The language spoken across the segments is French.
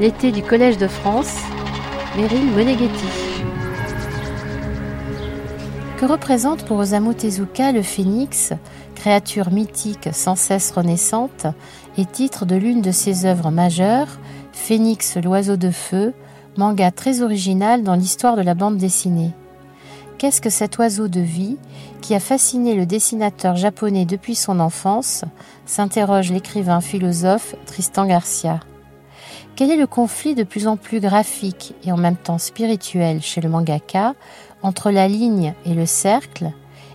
L'été du Collège de France, Meryl Moneghetti. Que représente pour Osamu Tezuka le phénix, créature mythique sans cesse renaissante, et titre de l'une de ses œuvres majeures, Phénix l'oiseau de feu, manga très original dans l'histoire de la bande dessinée. Qu'est-ce que cet oiseau de vie qui a fasciné le dessinateur japonais depuis son enfance s'interroge l'écrivain philosophe Tristan Garcia. Quel est le conflit de plus en plus graphique et en même temps spirituel chez le mangaka entre la ligne et le cercle?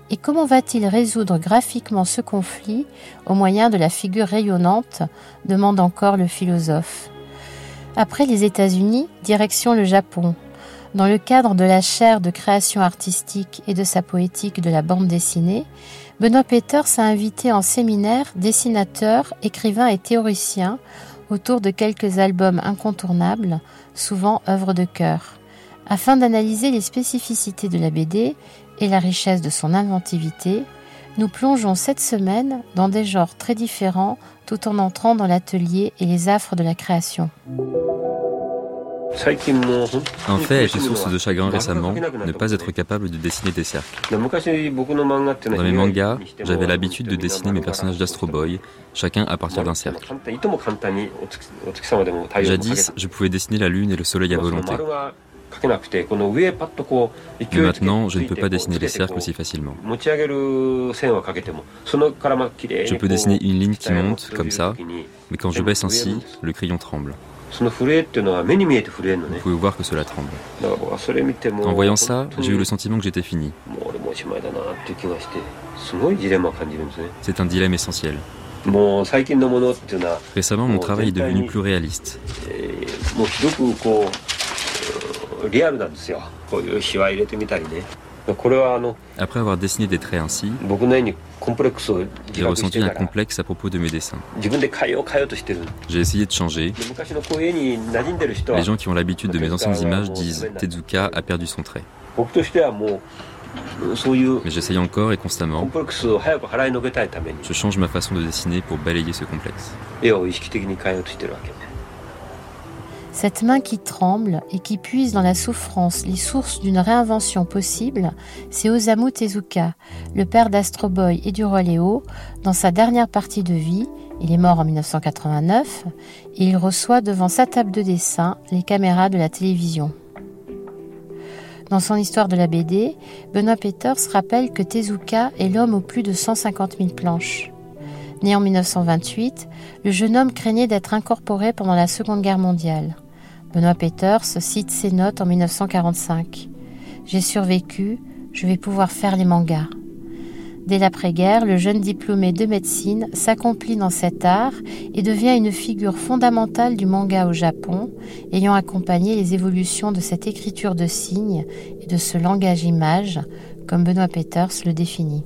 Et comment va-t-il résoudre graphiquement ce conflit au moyen de la figure rayonnante? demande encore le philosophe. Après les États-Unis, direction le Japon. Dans le cadre de la chaire de création artistique et de sa poétique de la bande dessinée, Benoît Peters a invité en séminaire dessinateurs, écrivains et théoriciens autour de quelques albums incontournables, souvent œuvres de cœur. Afin d'analyser les spécificités de la BD et la richesse de son inventivité, nous plongeons cette semaine dans des genres très différents tout en entrant dans l'atelier et les affres de la création. Un fait a été source de chagrin récemment, ne pas être capable de dessiner des cercles. Dans mes mangas, j'avais l'habitude de dessiner mes personnages d'Astro Boy, chacun à partir d'un cercle. Jadis, je pouvais dessiner la lune et le soleil à volonté. Mais maintenant, je ne peux pas dessiner les cercles aussi facilement. Je peux dessiner une ligne qui monte, comme ça, mais quand je baisse ainsi, le crayon tremble. Vous pouvez voir que cela tremble. En voyant ça, j'ai eu le sentiment que j'étais fini. C'est un dilemme essentiel. Récemment, mon travail est devenu plus réaliste. Après avoir dessiné des traits ainsi, j'ai ressenti un complexe à propos de mes dessins. J'ai essayé de changer. Les gens qui ont l'habitude de mes anciennes images disent Tezuka a perdu son trait. Mais j'essaye encore et constamment. Je change ma façon de dessiner pour balayer ce complexe. Cette main qui tremble et qui puise dans la souffrance les sources d'une réinvention possible, c'est Osamu Tezuka, le père d'Astro Boy et du roi Léo, dans sa dernière partie de vie, il est mort en 1989, et il reçoit devant sa table de dessin les caméras de la télévision. Dans son histoire de la BD, Benoît Peters rappelle que Tezuka est l'homme aux plus de 150 000 planches. Né en 1928, le jeune homme craignait d'être incorporé pendant la Seconde Guerre mondiale. Benoît Peters cite ses notes en 1945. J'ai survécu, je vais pouvoir faire les mangas. Dès l'après-guerre, le jeune diplômé de médecine s'accomplit dans cet art et devient une figure fondamentale du manga au Japon, ayant accompagné les évolutions de cette écriture de signes et de ce langage-image comme Benoît Peters le définit.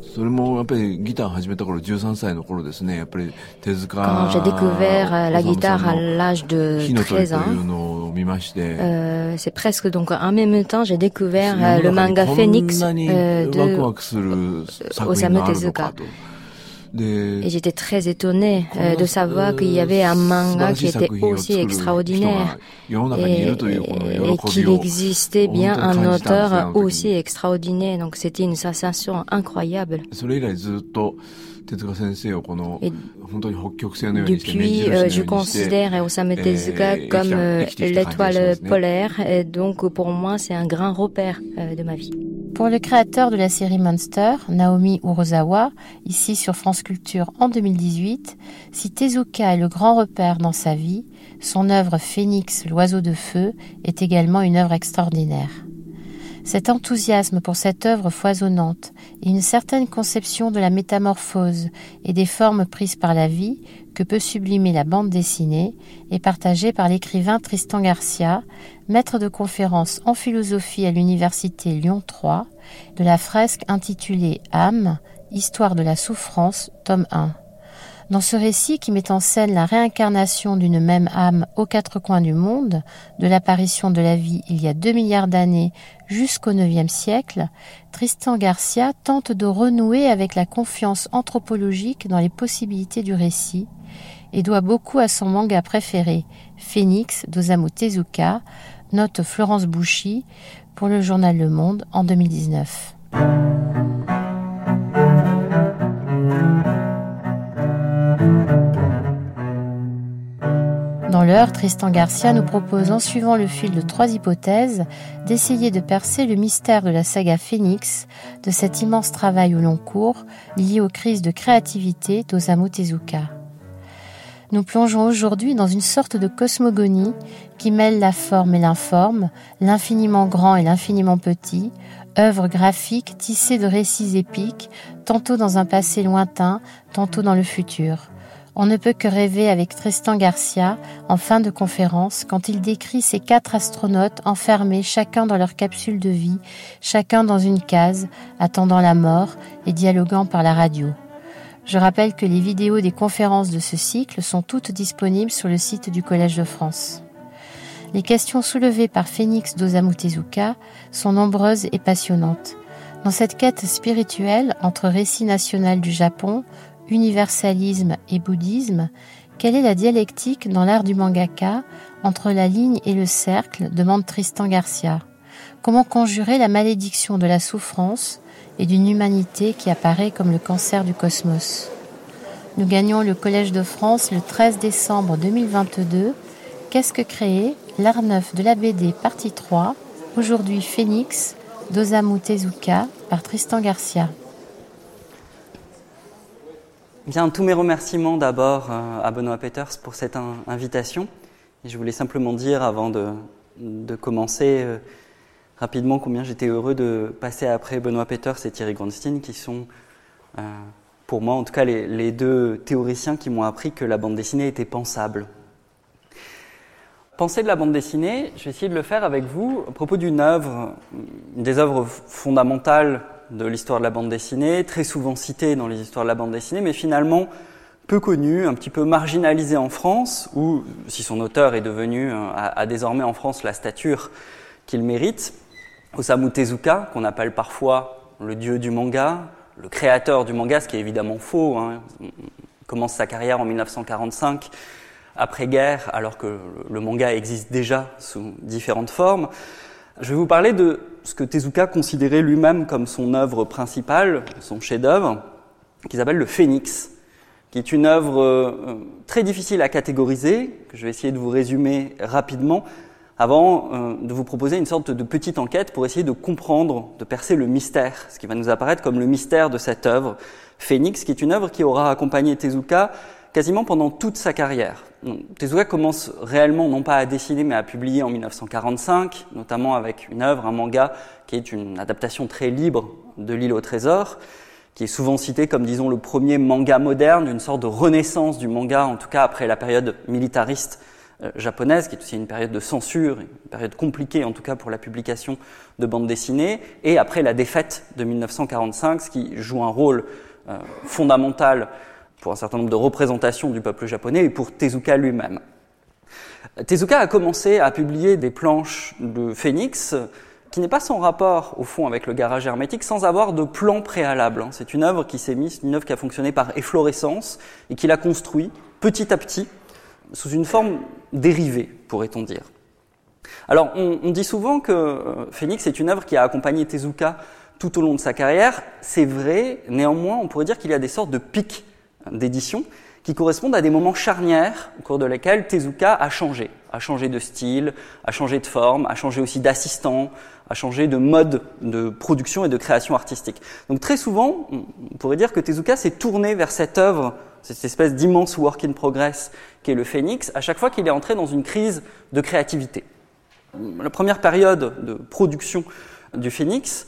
Quand j'ai découvert euh, la guitare à l'âge de 13 ans, euh, c'est presque donc en même temps j'ai découvert euh, le manga Phoenix euh, de Osamu Tezuka. Et j'étais très étonnée euh, de savoir qu'il y avait un manga qui était aussi extraordinaire et, qu'il existait bien un auteur aussi extraordinaire. Donc c'était une sensation incroyable. depuis, euh, je considère Osamu Tezuka comme euh, l'étoile polaire, et donc pour moi, c'est un grand repère de ma vie. Pour le créateur de la série Monster, Naomi Urozawa, ici sur France Culture en 2018, si Tezuka est le grand repère dans sa vie, son œuvre Phénix, l'oiseau de feu, est également une œuvre extraordinaire. Cet enthousiasme pour cette œuvre foisonnante et une certaine conception de la métamorphose et des formes prises par la vie que peut sublimer la bande dessinée est partagé par l'écrivain Tristan Garcia, maître de conférences en philosophie à l'université Lyon 3, de la fresque intitulée Âme, Histoire de la souffrance, tome 1. Dans ce récit qui met en scène la réincarnation d'une même âme aux quatre coins du monde, de l'apparition de la vie il y a deux milliards d'années jusqu'au IXe siècle, Tristan Garcia tente de renouer avec la confiance anthropologique dans les possibilités du récit et doit beaucoup à son manga préféré, Phoenix d'Osamu Tezuka, note Florence Bouchy pour le journal Le Monde en 2019. Dans l'heure, Tristan Garcia nous propose, en suivant le fil de trois hypothèses, d'essayer de percer le mystère de la saga Phoenix, de cet immense travail au long cours lié aux crises de créativité d'Osamu Tezuka. Nous plongeons aujourd'hui dans une sorte de cosmogonie qui mêle la forme et l'informe, l'infiniment grand et l'infiniment petit, œuvre graphique tissée de récits épiques, tantôt dans un passé lointain, tantôt dans le futur. On ne peut que rêver avec Tristan Garcia en fin de conférence quand il décrit ces quatre astronautes enfermés chacun dans leur capsule de vie, chacun dans une case, attendant la mort et dialoguant par la radio. Je rappelle que les vidéos des conférences de ce cycle sont toutes disponibles sur le site du Collège de France. Les questions soulevées par Phoenix d'Osamu Tezuka sont nombreuses et passionnantes. Dans cette quête spirituelle entre récit national du Japon, universalisme et bouddhisme, quelle est la dialectique dans l'art du mangaka entre la ligne et le cercle demande Tristan Garcia? Comment conjurer la malédiction de la souffrance et d'une humanité qui apparaît comme le cancer du cosmos? Nous gagnons le Collège de France le 13 décembre 2022. Qu'est-ce que créer? L'art neuf de la BD partie 3, aujourd'hui Phoenix, d'Osamu Tezuka par Tristan Garcia. Bien, tous mes remerciements d'abord euh, à Benoît Peters pour cette invitation. Et je voulais simplement dire, avant de, commencer euh, rapidement, combien j'étais heureux de passer après Benoît Peters et Thierry Grandstein, qui sont, euh, pour moi en tout cas, les, deux théoriciens qui m'ont appris que la bande dessinée était pensable. Penser de la bande dessinée, je vais essayer de le faire avec vous à propos d'une œuvre, des œuvres fondamentales de l'histoire de la bande dessinée, très souvent cité dans les histoires de la bande dessinée, mais finalement peu connu, un petit peu marginalisé en France, où, si son auteur est devenu, euh, a, désormais en France la stature qu'il mérite, Osamu Tezuka, qu'on appelle parfois le dieu du manga, le créateur du manga, ce qui est évidemment faux, hein, commence sa carrière en 1945, après-guerre, alors que le manga existe déjà sous différentes formes. Je vais vous parler de ce que Tezuka considérait lui-même comme son œuvre principale, son chef-d'œuvre, qui s'appelle le Phénix, qui est une œuvre euh, très difficile à catégoriser, que je vais essayer de vous résumer rapidement, avant euh, de vous proposer une sorte de petite enquête pour essayer de comprendre, de percer le mystère, ce qui va nous apparaître comme le mystère de cette œuvre, Phénix, qui est une œuvre qui aura accompagné Tezuka quasiment pendant toute sa carrière. Tezuka commence réellement non pas à dessiner mais à publier en 1945, notamment avec une œuvre, un manga qui est une adaptation très libre de L'île au trésor, qui est souvent cité comme disons le premier manga moderne, une sorte de renaissance du manga, en tout cas après la période militariste euh, japonaise, qui est aussi une période de censure, une période compliquée en tout cas pour la publication de bandes dessinées, et après la défaite de 1945, ce qui joue un rôle euh, fondamental pour un certain nombre de représentations du peuple japonais et pour Tezuka lui-même. Tezuka a commencé à publier des planches de Phoenix qui n'est pas sans rapport au fond avec le garage hermétique sans avoir de plan préalable. C'est une œuvre qui s'est mise, une œuvre qui a fonctionné par efflorescence et qu'il a construit petit à petit sous une forme dérivée, pourrait-on dire. Alors, on, on, dit souvent que euh, Phoenix est une œuvre qui a accompagné Tezuka tout au long de sa carrière. C'est vrai, néanmoins, on pourrait dire qu'il y a des sortes de pics d'édition qui correspondent à des moments charnières au cours de lesquels Tezuka a changé, a changé de style, a changé de forme, a changé aussi d'assistant, a changé de mode de production et de création artistique. Donc très souvent, on pourrait dire que Tezuka s'est tourné vers cette œuvre, cette espèce d'immense work in progress qu'est le Phénix, à chaque fois qu'il est entré dans une crise de créativité. La première période de production du Phénix,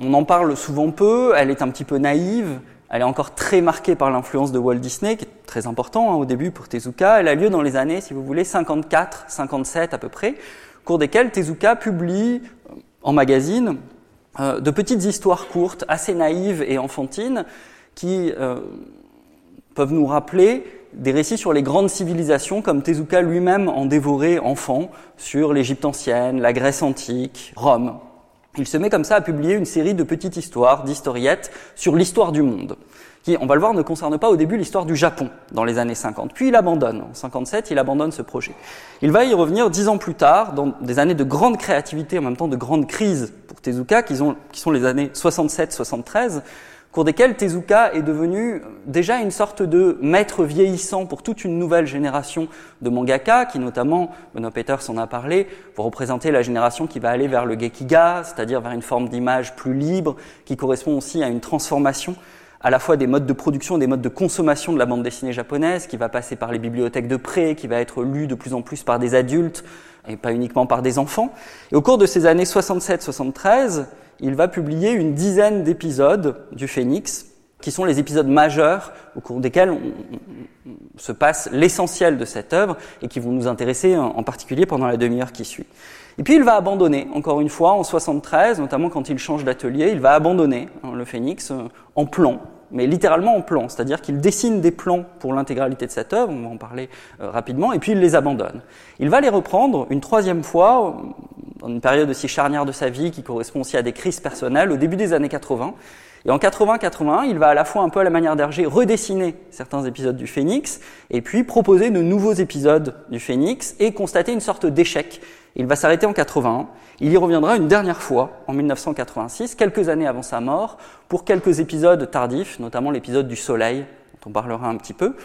on en parle souvent peu, elle est un petit peu naïve, elle est encore très marquée par l'influence de Walt Disney, qui est très important hein, au début pour Tezuka. Elle a lieu dans les années, si vous voulez, 54, 57 à peu près, au cours desquelles Tezuka publie euh, en magazine euh, de petites histoires courtes, assez naïves et enfantines, qui euh, peuvent nous rappeler des récits sur les grandes civilisations, comme Tezuka lui-même en dévorait enfant, sur l'Égypte ancienne, la Grèce antique, Rome. Il se met comme ça à publier une série de petites histoires, d'historiettes, sur l'histoire du monde, qui, on va le voir, ne concerne pas au début l'histoire du Japon, dans les années 50. Puis il abandonne. En 57, il abandonne ce projet. Il va y revenir dix ans plus tard, dans des années de grande créativité, en même temps de grande crise pour Tezuka, qui sont, qui sont les années 67-73, cours desquels Tezuka est devenu déjà une sorte de maître vieillissant pour toute une nouvelle génération de mangaka, qui notamment, Benoît Peters en a parlé, pour représenter la génération qui va aller vers le gekiga, c'est-à-dire vers une forme d'image plus libre, qui correspond aussi à une transformation à la fois des modes de production et des modes de consommation de la bande dessinée japonaise, qui va passer par les bibliothèques de prêt, qui va être lue de plus en plus par des adultes et pas uniquement par des enfants. Et au cours de ces années 67-73, il va publier une dizaine d'épisodes du Phénix, qui sont les épisodes majeurs au cours desquels on, se passe l'essentiel de cette œuvre et qui vont nous intéresser en particulier pendant la demi-heure qui suit. Et puis il va abandonner, encore une fois, en 73, notamment quand il change d'atelier, il va abandonner hein, le Phénix euh, en plan, mais littéralement en plan, c'est-à-dire qu'il dessine des plans pour l'intégralité de cette œuvre, on va en parler euh, rapidement, et puis il les abandonne. Il va les reprendre une troisième fois, dans une période aussi charnière de sa vie qui correspond aussi à des crises personnelles, au début des années 80. Et en 80-81, il va à la fois un peu à la manière d'Hergé redessiner certains épisodes du Phénix, et puis proposer de nouveaux épisodes du Phénix, et constater une sorte d'échec. Il va s'arrêter en 81, il y reviendra une dernière fois en 1986, quelques années avant sa mort, pour quelques épisodes tardifs, notamment l'épisode du Soleil, dont on parlera un petit peu,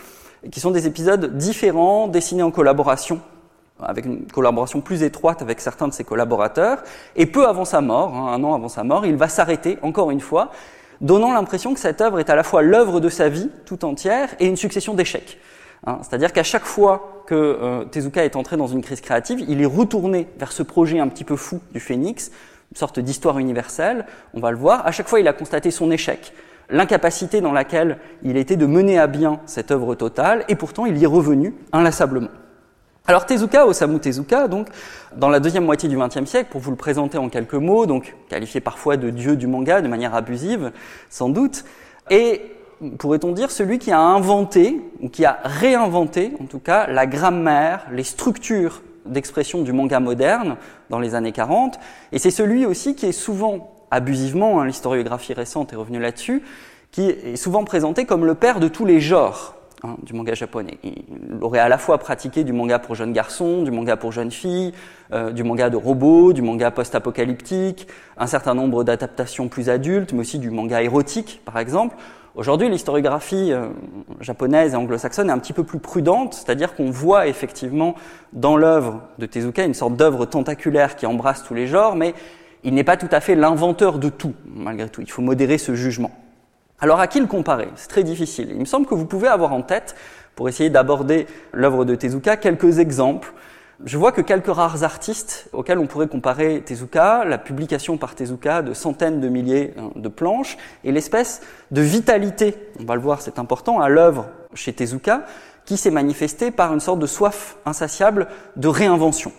qui sont des épisodes différents, dessinés en collaboration avec une collaboration plus étroite avec certains de ses collaborateurs. Et peu avant sa mort, hein, un an avant sa mort, il va s'arrêter encore une fois, donnant l'impression que cette œuvre est à la fois l'œuvre de sa vie tout entière et une succession d'échecs. Hein. C'est-à-dire qu'à chaque fois que euh, Tezuka est entré dans une crise créative, il est retourné vers ce projet un petit peu fou du Phénix, une sorte d'histoire universelle, on va le voir. À chaque fois, il a constaté son échec, l'incapacité dans laquelle il était de mener à bien cette œuvre totale, et pourtant il y est revenu inlassablement. Alors Tezuka, Osamu Tezuka, donc, dans la deuxième moitié du XXe siècle, pour vous le présenter en quelques mots, donc qualifié parfois de dieu du manga de manière abusive, sans doute, et pourrait-on dire celui qui a inventé, ou qui a réinventé en tout cas, la grammaire, les structures d'expression du manga moderne dans les années 40, et c'est celui aussi qui est souvent, abusivement, hein, l'historiographie récente est revenue là-dessus, qui est souvent présenté comme le père de tous les genres Hein, du manga japonais. Il aurait à la fois pratiqué du manga pour jeunes garçons, du manga pour jeunes filles, euh, du manga de robots, du manga post-apocalyptique, un certain nombre d'adaptations plus adultes, mais aussi du manga érotique, par exemple. Aujourd'hui, l'historiographie euh, japonaise et anglo-saxonne est un petit peu plus prudente, c'est-à-dire qu'on voit effectivement dans l'œuvre de Tezuka une sorte d'œuvre tentaculaire qui embrasse tous les genres, mais il n'est pas tout à fait l'inventeur de tout, malgré tout. Il faut modérer ce jugement. Alors à qui le comparer? C'est très difficile. Il me semble que vous pouvez avoir en tête, pour essayer d'aborder l'œuvre de Tezuka, quelques exemples. Je vois que quelques rares artistes auxquels on pourrait comparer Tezuka, la publication par Tezuka de centaines de milliers hein, de planches, et l'espèce de vitalité, on va le voir, c'est important, à l'œuvre chez Tezuka, qui s'est manifestée par une sorte de soif insatiable de réinvention.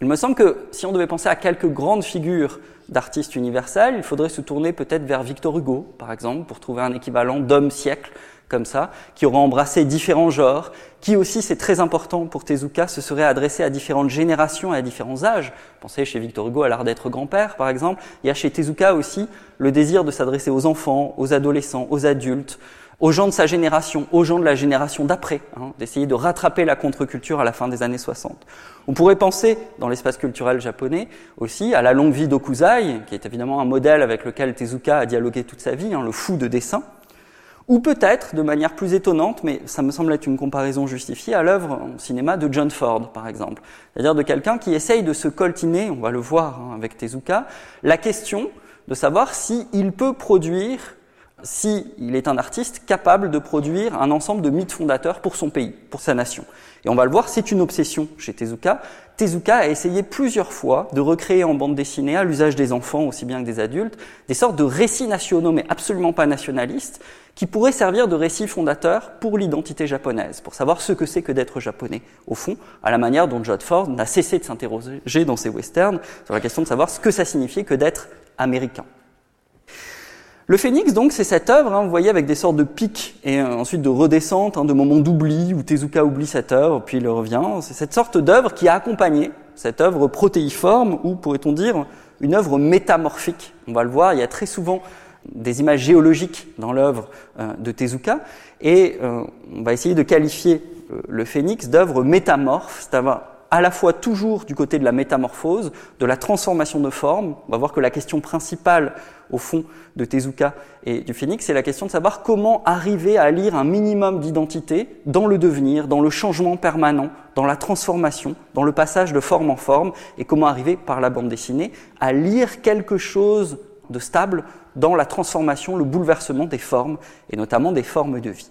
Il me semble que si on devait penser à quelques grandes figures d'artistes universels, il faudrait se tourner peut-être vers Victor Hugo, par exemple, pour trouver un équivalent d'homme siècle comme ça, qui aurait embrassé différents genres, qui aussi, c'est très important pour Tezuka, se serait adressé à différentes générations et à différents âges. Pensez chez Victor Hugo à l'art d'être grand-père, par exemple. Il y a chez Tezuka aussi le désir de s'adresser aux enfants, aux adolescents, aux adultes, aux gens de sa génération, aux gens de la génération d'après, hein, d'essayer de rattraper la contre-culture à la fin des années 60. On pourrait penser, dans l'espace culturel japonais aussi, à la longue vie d'Okuzai, qui est évidemment un modèle avec lequel Tezuka a dialogué toute sa vie, hein, le fou de dessin, ou peut-être, de manière plus étonnante, mais ça me semble être une comparaison justifiée, à l'œuvre au cinéma de John Ford, par exemple. C'est-à-dire de quelqu'un qui essaye de se coltiner, on va le voir hein, avec Tezuka, la question de savoir s'il peut produire s'il est un artiste capable de produire un ensemble de mythes fondateurs pour son pays, pour sa nation. Et on va le voir, c'est une obsession chez Tezuka. Tezuka a essayé plusieurs fois de recréer en bande dessinée, à l'usage des enfants aussi bien que des adultes, des sortes de récits nationaux, mais absolument pas nationalistes, qui pourraient servir de récits fondateurs pour l'identité japonaise, pour savoir ce que c'est que d'être japonais, au fond, à la manière dont John Ford n'a cessé de s'interroger dans ses westerns sur la question de savoir ce que ça signifiait que d'être américain. Le phénix, donc, c'est cette œuvre, hein, vous voyez, avec des sortes de pics et euh, ensuite de redescente, hein, de moments d'oubli, où Tezuka oublie cette œuvre, puis il revient. C'est cette sorte d'œuvre qui a accompagné cette œuvre protéiforme, ou pourrait-on dire une œuvre métamorphique. On va le voir, il y a très souvent des images géologiques dans l'œuvre euh, de Tezuka, et euh, on va essayer de qualifier le phénix d'œuvre métamorphe, c'est-à-dire à la fois toujours du côté de la métamorphose, de la transformation de forme. On va voir que la question principale, au fond, de Tezuka et du Phénix, c'est la question de savoir comment arriver à lire un minimum d'identité dans le devenir, dans le changement permanent, dans la transformation, dans le passage de forme en forme, et comment arriver, par la bande dessinée, à lire quelque chose de stable dans la transformation, le bouleversement des formes, et notamment des formes de vie.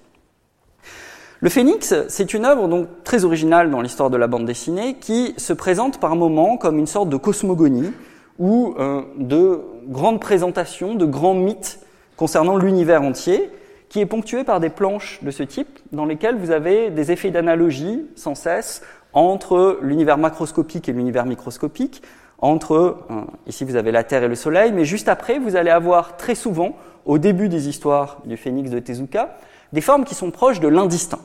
Le Phénix, c'est une œuvre donc très originale dans l'histoire de la bande dessinée qui se présente par moments comme une sorte de cosmogonie ou euh, de grandes présentations, de grands mythes concernant l'univers entier, qui est ponctué par des planches de ce type dans lesquelles vous avez des effets d'analogie sans cesse entre l'univers macroscopique et l'univers microscopique, entre, euh, ici vous avez la Terre et le Soleil, mais juste après, vous allez avoir très souvent, au début des histoires du phénix de Tezuka, des formes qui sont proches de l'indistinct.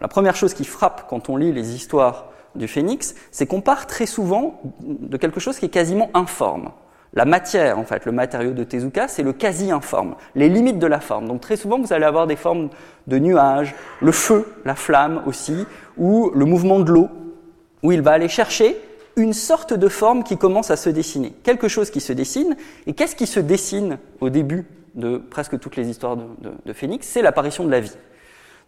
La première chose qui frappe quand on lit les histoires du phénix, c'est qu'on part très souvent de quelque chose qui est quasiment informe. La matière, en fait, le matériau de Tezuka, c'est le quasi-informe, les limites de la forme. Donc très souvent, vous allez avoir des formes de nuages, le feu, la flamme aussi, ou le mouvement de l'eau, où il va aller chercher une sorte de forme qui commence à se dessiner. Quelque chose qui se dessine. Et qu'est-ce qui se dessine au début de presque toutes les histoires de, Phénix, c'est l'apparition de la vie.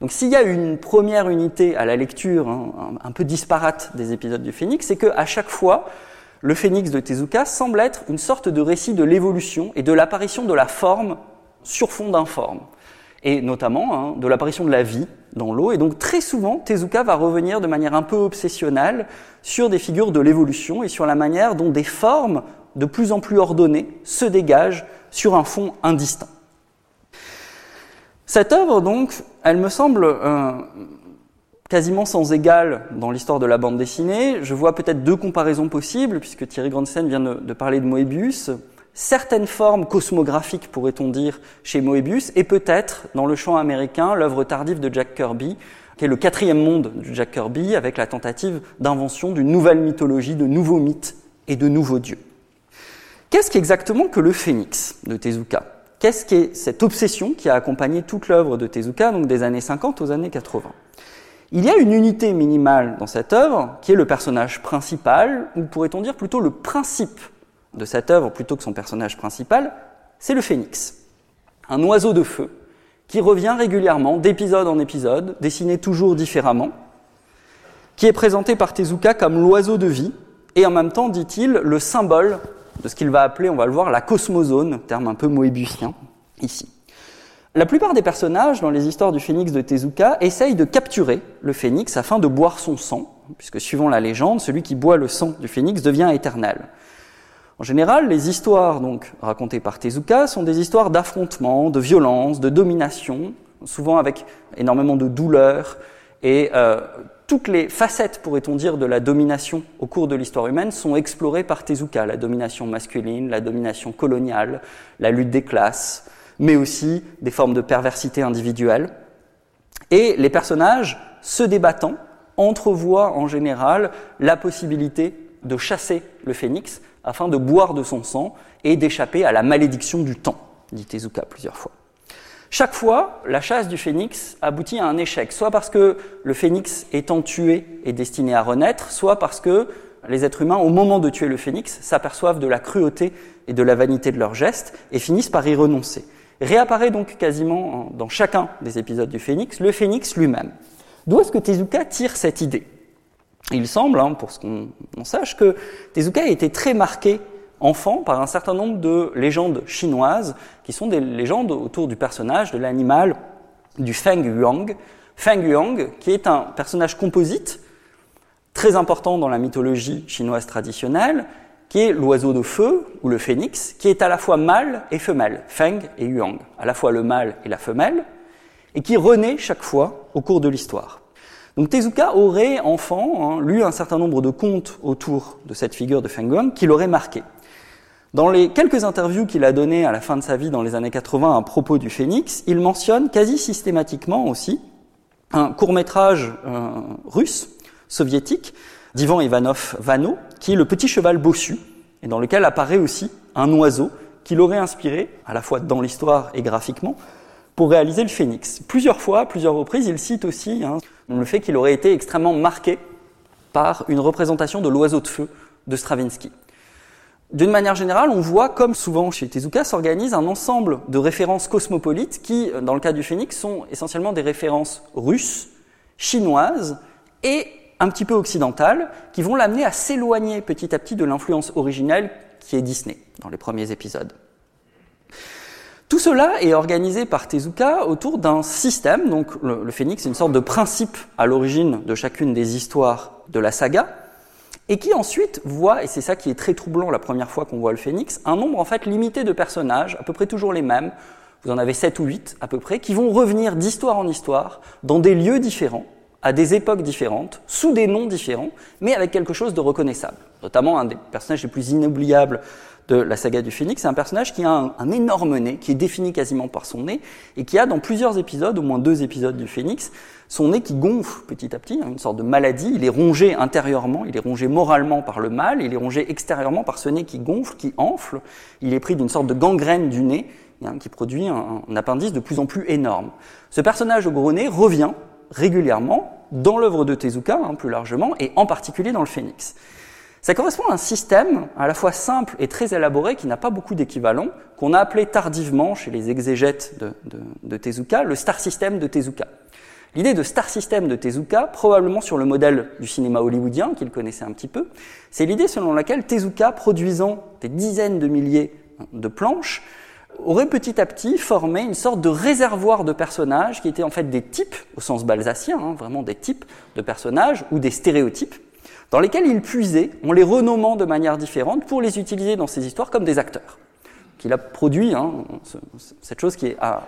Donc s'il y a une première unité à la lecture hein, un, peu disparate des épisodes du Phénix, c'est qu'à chaque fois, le Phénix de Tezuka semble être une sorte de récit de l'évolution et de l'apparition de la forme sur fond d'informe, et notamment hein, de l'apparition de la vie dans l'eau. Et donc très souvent, Tezuka va revenir de manière un peu obsessionnelle sur des figures de l'évolution et sur la manière dont des formes de plus en plus ordonnées se dégagent sur un fond indistinct. Cette œuvre, donc, elle me semble euh, quasiment sans égale dans l'histoire de la bande dessinée. Je vois peut-être deux comparaisons possibles, puisque Thierry Grandstein vient de, parler de Moebius. Certaines formes cosmographiques, pourrait-on dire, chez Moebius, et peut-être, dans le champ américain, l'œuvre tardive de Jack Kirby, qui est le quatrième monde de Jack Kirby, avec la tentative d'invention d'une nouvelle mythologie, de nouveaux mythes et de nouveaux dieux. Qu'est-ce qu'exactement que le phénix de Tezuka? Qu'est-ce qu'est cette obsession qui a accompagné toute l'œuvre de Tezuka, donc des années 50 aux années 80 Il y a une unité minimale dans cette œuvre, qui est le personnage principal, ou pourrait-on dire plutôt le principe de cette œuvre plutôt que son personnage principal, c'est le phénix. Un oiseau de feu qui revient régulièrement d'épisode en épisode, dessiné toujours différemment, qui est présenté par Tezuka comme l'oiseau de vie, et en même temps, dit-il, le symbole de ce qu'il va appeler, on va le voir, la cosmozone, terme un peu moébusien, ici. La plupart des personnages dans les histoires du phénix de Tezuka essayent de capturer le phénix afin de boire son sang, puisque suivant la légende, celui qui boit le sang du phénix devient éternel. En général, les histoires donc racontées par Tezuka sont des histoires d'affrontement, de violence, de domination, souvent avec énormément de douleur et euh, toutes les facettes, pourrait-on dire, de la domination au cours de l'histoire humaine sont explorées par Tezuka. La domination masculine, la domination coloniale, la lutte des classes, mais aussi des formes de perversité individuelle. Et les personnages, se débattant, entrevoient en général la possibilité de chasser le phénix afin de boire de son sang et d'échapper à la malédiction du temps, dit Tezuka plusieurs fois. Chaque fois, la chasse du phénix aboutit à un échec, soit parce que le phénix étant tué est destiné à renaître, soit parce que les êtres humains, au moment de tuer le phénix, s'aperçoivent de la cruauté et de la vanité de leurs gestes et finissent par y renoncer. Réapparaît donc quasiment dans chacun des épisodes du phénix le phénix lui-même. D'où est-ce que Tezuka tire cette idée? Il semble, hein, pour ce qu'on sache, que Tezuka a été très marqué enfant par un certain nombre de légendes chinoises, qui sont des légendes autour du personnage, de l'animal, du Feng Yuang. Feng Yuang, qui est un personnage composite, très important dans la mythologie chinoise traditionnelle, qui est l'oiseau de feu, ou le phénix, qui est à la fois mâle et femelle, Feng et Yuang, à la fois le mâle et la femelle, et qui renaît chaque fois au cours de l'histoire. Donc Tezuka aurait, enfant, hein, lu un certain nombre de contes autour de cette figure de Feng Yuang qui l'aurait marqué. Dans les quelques interviews qu'il a données à la fin de sa vie dans les années 80 à propos du phénix, il mentionne quasi systématiquement aussi un court-métrage euh, russe, soviétique, d'Ivan Ivanov Vano, qui est Le Petit Cheval Bossu, et dans lequel apparaît aussi un oiseau qui l'aurait inspiré, à la fois dans l'histoire et graphiquement, pour réaliser le phénix. Plusieurs fois, plusieurs reprises, il cite aussi hein, le fait qu'il aurait été extrêmement marqué par une représentation de l'oiseau de feu de Stravinsky. D'une manière générale, on voit, comme souvent chez Tezuka, s'organise un ensemble de références cosmopolites qui, dans le cas du phénix, sont essentiellement des références russes, chinoises et un petit peu occidentales, qui vont l'amener à s'éloigner petit à petit de l'influence originelle qui est Disney dans les premiers épisodes. Tout cela est organisé par Tezuka autour d'un système, donc le, le phénix est une sorte de principe à l'origine de chacune des histoires de la saga, et qui ensuite voit, et c'est ça qui est très troublant la première fois qu'on voit le phénix, un nombre en fait limité de personnages, à peu près toujours les mêmes, vous en avez 7 ou 8 à peu près, qui vont revenir d'histoire en histoire, dans des lieux différents, à des époques différentes, sous des noms différents, mais avec quelque chose de reconnaissable. Notamment un des personnages les plus inoubliables de la saga du Phénix, c'est un personnage qui a un, un, énorme nez, qui est défini quasiment par son nez, et qui a dans plusieurs épisodes, au moins deux épisodes du Phénix, son nez qui gonfle petit à petit, hein, une sorte de maladie, il est rongé intérieurement, il est rongé moralement par le mal, il est rongé extérieurement par ce nez qui gonfle, qui enfle, il est pris d'une sorte de gangrène du nez, hein, qui produit un, appendice de plus en plus énorme. Ce personnage au gros nez revient régulièrement dans l'œuvre de Tezuka, hein, plus largement, et en particulier dans le Phénix. Ça correspond à un système à la fois simple et très élaboré qui n'a pas beaucoup d'équivalent, qu'on a appelé tardivement chez les exégètes de, Tezuka le star system de Tezuka. L'idée de star system de Tezuka, probablement sur le modèle du cinéma hollywoodien qu'il connaissait un petit peu, c'est l'idée selon laquelle Tezuka, produisant des dizaines de milliers de planches, aurait petit à petit formé une sorte de réservoir de personnages qui étaient en fait des types, au sens balsacien, hein, vraiment des types de personnages ou des stéréotypes, dans lesquels il puisait en les renommant de manière différente pour les utiliser dans ses histoires comme des acteurs. Qu'il a produit hein, cette chose qui est, à,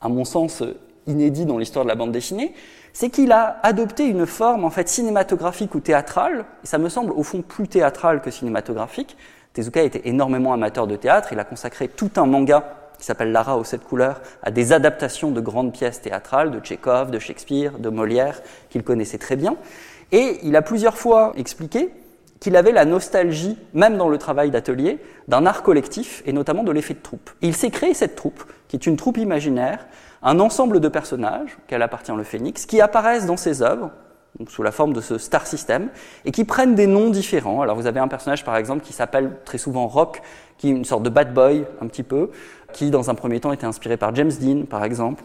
à mon sens, inédit dans l'histoire de la bande dessinée, c'est qu'il a adopté une forme en fait cinématographique ou théâtrale, et ça me semble au fond plus théâtral que cinématographique. Tezuka était énormément amateur de théâtre, il a consacré tout un manga qui s'appelle Lara aux sept couleurs, à des adaptations de grandes pièces théâtrales, de Tchekhov, de Shakespeare, de Molière, qu'il connaissait très bien. Et il a plusieurs fois expliqué qu'il avait la nostalgie, même dans le travail d'atelier, d'un art collectif, et notamment de l'effet de troupe. il s'est créé cette troupe, qui est une troupe imaginaire, un ensemble de personnages, qu'elle appartient le phénix, qui apparaissent dans ses œuvres, sous la forme de ce star system, et qui prennent des noms différents. Alors vous avez un personnage par exemple qui s'appelle très souvent Rock, qui est une sorte de bad boy un petit peu, qui dans un premier temps était inspiré par James Dean par exemple.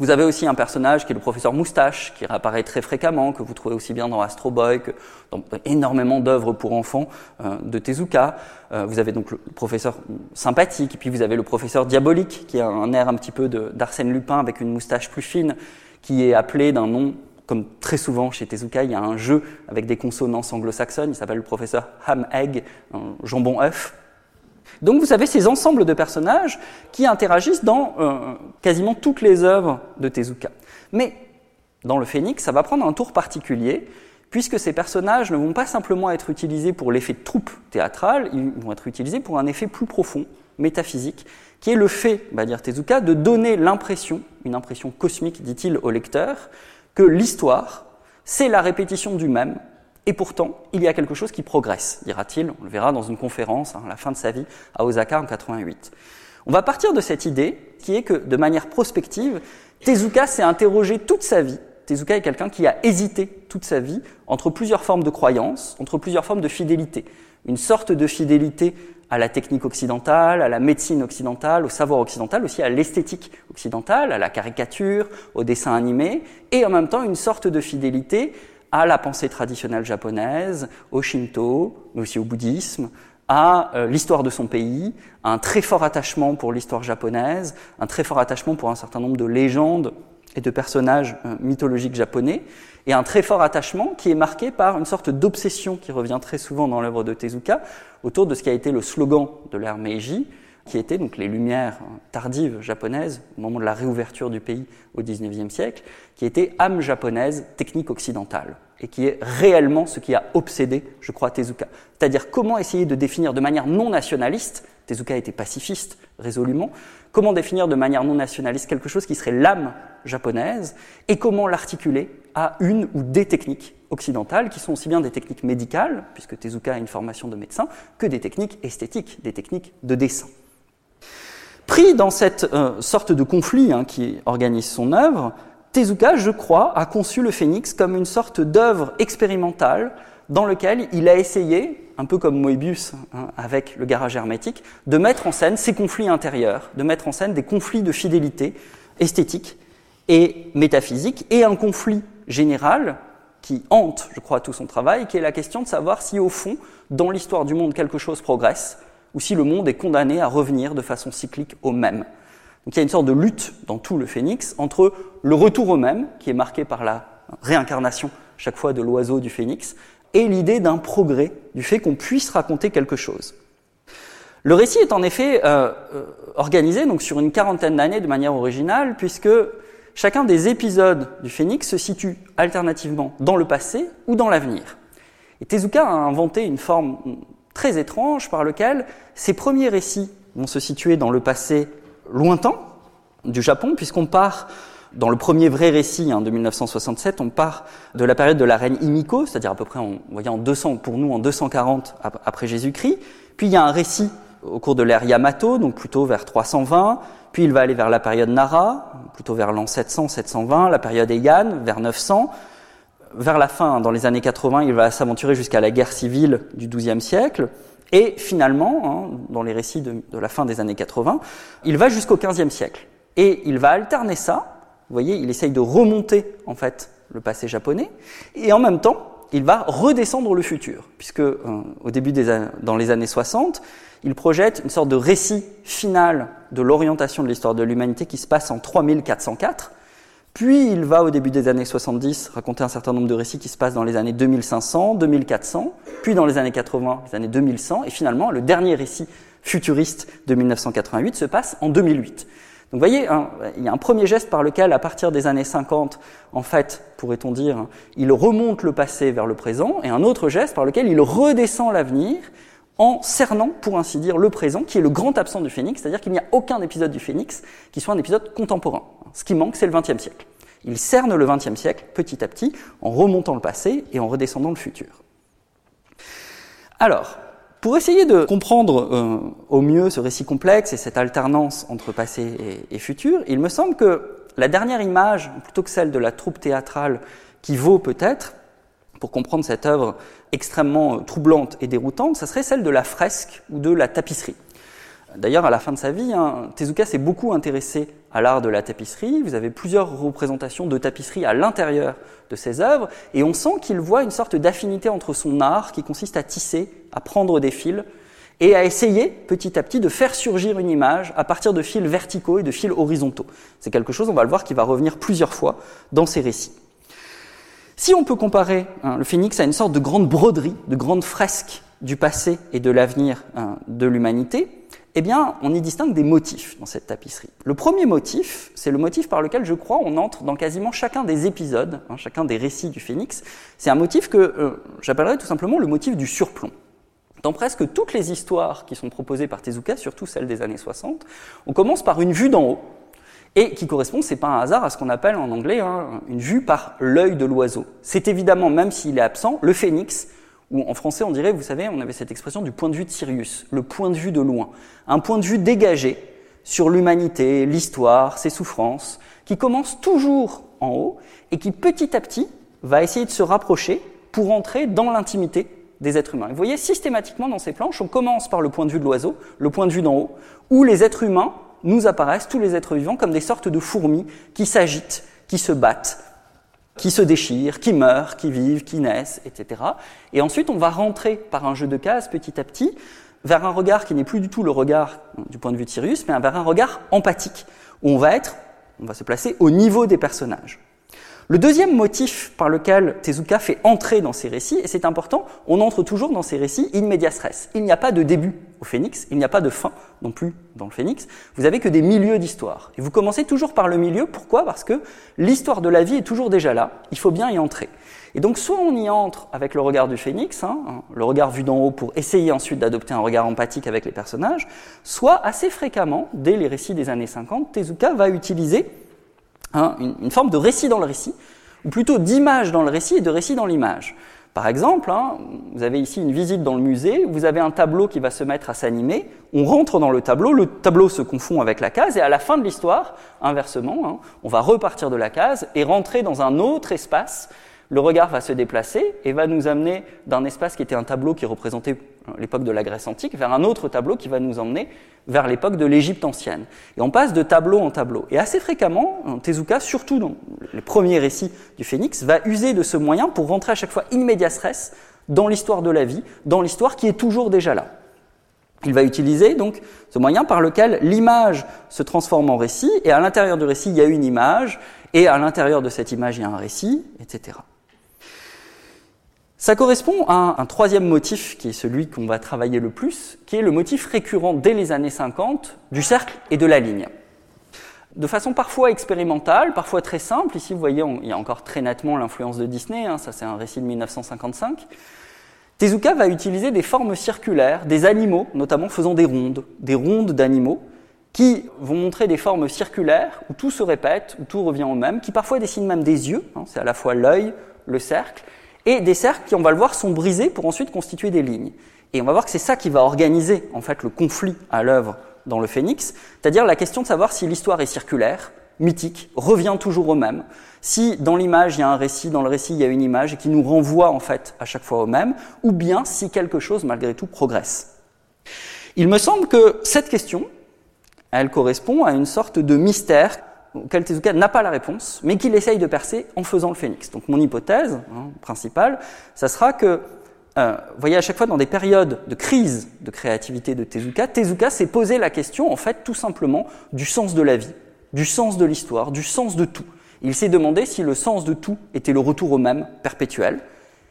Vous avez aussi un personnage qui est le professeur Moustache, qui apparaît très fréquemment, que vous trouvez aussi bien dans Astro Boy que dans énormément d'œuvres pour enfants euh, de Tezuka. Euh, vous avez donc le professeur sympathique, puis vous avez le professeur diabolique, qui a un air un petit peu d'Arsène Lupin avec une moustache plus fine, qui est appelé d'un nom comme très souvent chez Tezuka, il y a un jeu avec des consonances anglo-saxonnes, il s'appelle le professeur Ham Egg, un jambon œuf. Donc vous avez ces ensembles de personnages qui interagissent dans euh, quasiment toutes les œuvres de Tezuka. Mais dans le Phénix, ça va prendre un tour particulier, puisque ces personnages ne vont pas simplement être utilisés pour l'effet de troupe théâtrale, ils vont être utilisés pour un effet plus profond, métaphysique, qui est le fait, va dire Tezuka, de donner l'impression, une impression cosmique, dit-il au lecteur, que l'histoire, c'est la répétition du même, et pourtant, il y a quelque chose qui progresse, dira-t-il. On le verra dans une conférence hein, à la fin de sa vie à Osaka en 88. On va partir de cette idée qui est que, de manière prospective, Tezuka s'est interrogé toute sa vie. Tezuka est quelqu'un qui a hésité toute sa vie entre plusieurs formes de croyances, entre plusieurs formes de fidélité. Une sorte de fidélité à la technique occidentale, à la médecine occidentale, au savoir occidental, aussi à l'esthétique occidentale, à la caricature, au dessin animé, et en même temps une sorte de fidélité à la pensée traditionnelle japonaise, au Shinto, mais aussi au bouddhisme, à euh, l'histoire de son pays, un très fort attachement pour l'histoire japonaise, un très fort attachement pour un certain nombre de légendes et de personnages euh, mythologiques japonais, et un très fort attachement qui est marqué par une sorte d'obsession qui revient très souvent dans l'œuvre de Tezuka autour de ce qui a été le slogan de l'ère Meiji, qui était donc les lumières tardives japonaises au moment de la réouverture du pays au XIXe siècle, qui était âme japonaise, technique occidentale, et qui est réellement ce qui a obsédé, je crois, Tezuka. C'est-à-dire comment essayer de définir de manière non nationaliste Tezuka était pacifiste résolument. Comment définir de manière non nationaliste quelque chose qui serait l'âme japonaise et comment l'articuler à une ou des techniques occidentales qui sont aussi bien des techniques médicales, puisque Tezuka a une formation de médecin, que des techniques esthétiques, des techniques de dessin. Pris dans cette euh, sorte de conflit hein, qui organise son œuvre, Tezuka, je crois, a conçu le phénix comme une sorte d'œuvre expérimentale dans lequel il a essayé, un peu comme Moebius hein, avec le garage hermétique, de mettre en scène ces conflits intérieurs, de mettre en scène des conflits de fidélité esthétique et métaphysique, et un conflit général qui hante, je crois, tout son travail, qui est la question de savoir si, au fond, dans l'histoire du monde, quelque chose progresse, ou si le monde est condamné à revenir de façon cyclique au même. Donc il y a une sorte de lutte dans tout le phénix entre le retour au même, qui est marqué par la réincarnation chaque fois de l'oiseau du phénix, et l'idée d'un progrès, du fait qu'on puisse raconter quelque chose. Le récit est en effet euh, euh, organisé donc sur une quarantaine d'années de manière originale, puisque chacun des épisodes du Phénix se situe alternativement dans le passé ou dans l'avenir. Et Tezuka a inventé une forme très étrange par laquelle ces premiers récits vont se situer dans le passé lointain du Japon, puisqu'on part dans le premier vrai récit hein, de 1967, on part de la période de la reine Imiko, c'est-à-dire à peu près en, en 200, pour nous en 240 après Jésus-Christ. Puis il y a un récit au cours de l'ère Yamato, donc plutôt vers 320. Puis il va aller vers la période Nara, plutôt vers l'an 700-720, la période Heian, vers 900. Vers la fin, dans les années 80, il va s'aventurer jusqu'à la guerre civile du XIIe siècle. Et finalement, hein, dans les récits de, de, la fin des années 80, il va jusqu'au XVe siècle. Et il va alterner ça vous voyez, il essaye de remonter en fait le passé japonais et en même temps, il va redescendre le futur, puisque euh, au début des dans les années 60, il projette une sorte de récit final de l'orientation de l'histoire de l'humanité qui se passe en 3404. Puis il va au début des années 70 raconter un certain nombre de récits qui se passent dans les années 2500, 2400, puis dans les années 80, les années 2100, et finalement le dernier récit futuriste de 1988 se passe en 2008. Donc vous voyez, il y a un premier geste par lequel, à partir des années 50, en fait, pourrait-on dire, il remonte le passé vers le présent, et un autre geste par lequel il redescend l'avenir en cernant, pour ainsi dire, le présent, qui est le grand absent du Phénix, c'est-à-dire qu'il n'y a aucun épisode du Phénix qui soit un épisode contemporain. Ce qui manque, c'est le XXe siècle. Il cerne le XXe siècle petit à petit en remontant le passé et en redescendant le futur. Alors, pour essayer de comprendre euh, au mieux ce récit complexe et cette alternance entre passé et, futur, il me semble que la dernière image, plutôt que celle de la troupe théâtrale qui vaut peut-être, pour comprendre cette œuvre extrêmement euh, troublante et déroutante, ça serait celle de la fresque ou de la tapisserie. D'ailleurs, à la fin de sa vie, hein, Tezuka s'est beaucoup intéressé à l'art de la tapisserie. Vous avez plusieurs représentations de tapisserie à l'intérieur de ses œuvres, et on sent qu'il voit une sorte d'affinité entre son art, qui consiste à tisser, à prendre des fils, et à essayer petit à petit de faire surgir une image à partir de fils verticaux et de fils horizontaux. C'est quelque chose, on va le voir, qui va revenir plusieurs fois dans ses récits. Si on peut comparer hein, le phénix à une sorte de grande broderie, de grande fresque du passé et de l'avenir hein, de l'humanité, eh bien, on y distingue des motifs dans cette tapisserie. Le premier motif, c'est le motif par lequel je crois on entre dans quasiment chacun des épisodes, hein, chacun des récits du phénix. C'est un motif que euh, j'appellerais tout simplement le motif du surplomb. Dans presque toutes les histoires qui sont proposées par Tezuka, surtout celles des années 60, on commence par une vue d'en haut, et qui correspond, c'est pas un hasard, à ce qu'on appelle en anglais hein, une vue par l'œil de l'oiseau. C'est évidemment, même s'il est absent, le phénix ou en français on dirait, vous savez, on avait cette expression du point de vue de Sirius, le point de vue de loin, un point de vue dégagé sur l'humanité, l'histoire, ses souffrances, qui commence toujours en haut et qui petit à petit va essayer de se rapprocher pour entrer dans l'intimité des êtres humains. vous voyez, systématiquement dans ces planches, on commence par le point de vue de l'oiseau, le point de vue d'en haut, où les êtres humains nous apparaissent, tous les êtres vivants, comme des sortes de fourmis qui s'agitent, qui se battent, qui se déchirent, qui meurent, qui vivent, qui naissent, etc. Et ensuite, on va rentrer par un jeu de cases petit à petit vers un regard qui n'est plus du tout le regard du point de vue de Sirius, mais vers un regard empathique, où on va être, on va se placer au niveau des personnages. Le deuxième motif par lequel Tezuka fait entrer dans ses récits, et c'est important, on entre toujours dans ses récits in medias res. Il n'y a pas de début au phénix, il n'y a pas de fin non plus dans le phénix, vous avez que des milieux d'histoire. Et vous commencez toujours par le milieu, pourquoi? Parce que l'histoire de la vie est toujours déjà là, il faut bien y entrer. Et donc soit on y entre avec le regard du phénix, hein, hein, le regard vu d'en haut pour essayer ensuite d'adopter un regard empathique avec les personnages, soit assez fréquemment, dès les récits des années 50, Tezuka va utiliser Hein, une, forme de récit dans le récit, ou plutôt d'image dans le récit et de récit dans l'image. Par exemple, hein, vous avez ici une visite dans le musée, vous avez un tableau qui va se mettre à s'animer, on rentre dans le tableau, le tableau se confond avec la case, et à la fin de l'histoire, inversement, hein, on va repartir de la case et rentrer dans un autre espace le regard va se déplacer et va nous amener d'un espace qui était un tableau qui représentait l'époque de la Grèce antique vers un autre tableau qui va nous emmener vers l'époque de l'Égypte ancienne. Et on passe de tableau en tableau. Et assez fréquemment, Tezuka, surtout dans les premiers récits du Phénix, va user de ce moyen pour rentrer à chaque fois in dans l'histoire de la vie, dans l'histoire qui est toujours déjà là. Il va utiliser donc ce moyen par lequel l'image se transforme en récit, et à l'intérieur du récit, il y a une image, et à l'intérieur de cette image, il y a un récit, etc. Ça correspond à un, troisième motif qui est celui qu'on va travailler le plus, qui est le motif récurrent dès les années 50 du cercle et de la ligne. De façon parfois expérimentale, parfois très simple, ici vous voyez, il y a encore très nettement l'influence de Disney, hein, ça c'est un récit de 1955, Tezuka va utiliser des formes circulaires, des animaux, notamment faisant des rondes, des rondes d'animaux, qui vont montrer des formes circulaires où tout se répète, où tout revient au même, qui parfois dessinent même des yeux, hein, c'est à la fois l'œil, le cercle, et des cercles qui, on va le voir, sont brisés pour ensuite constituer des lignes. Et on va voir que c'est ça qui va organiser en fait le conflit à l'œuvre dans le Phénix, c'est-à-dire la question de savoir si l'histoire est circulaire, mythique, revient toujours au même, si dans l'image il y a un récit, dans le récit il y a une image et qui nous renvoie en fait à chaque fois au même, ou bien si quelque chose malgré tout progresse. Il me semble que cette question, elle correspond à une sorte de mystère auquel Tezuka n'a pas la réponse, mais qu'il essaye de percer en faisant le phénix. Donc mon hypothèse hein, principale, ça sera que, euh, vous voyez, à chaque fois dans des périodes de crise de créativité de Tezuka, Tezuka s'est posé la question, en fait, tout simplement, du sens de la vie, du sens de l'histoire, du sens de tout. Il s'est demandé si le sens de tout était le retour au même, perpétuel,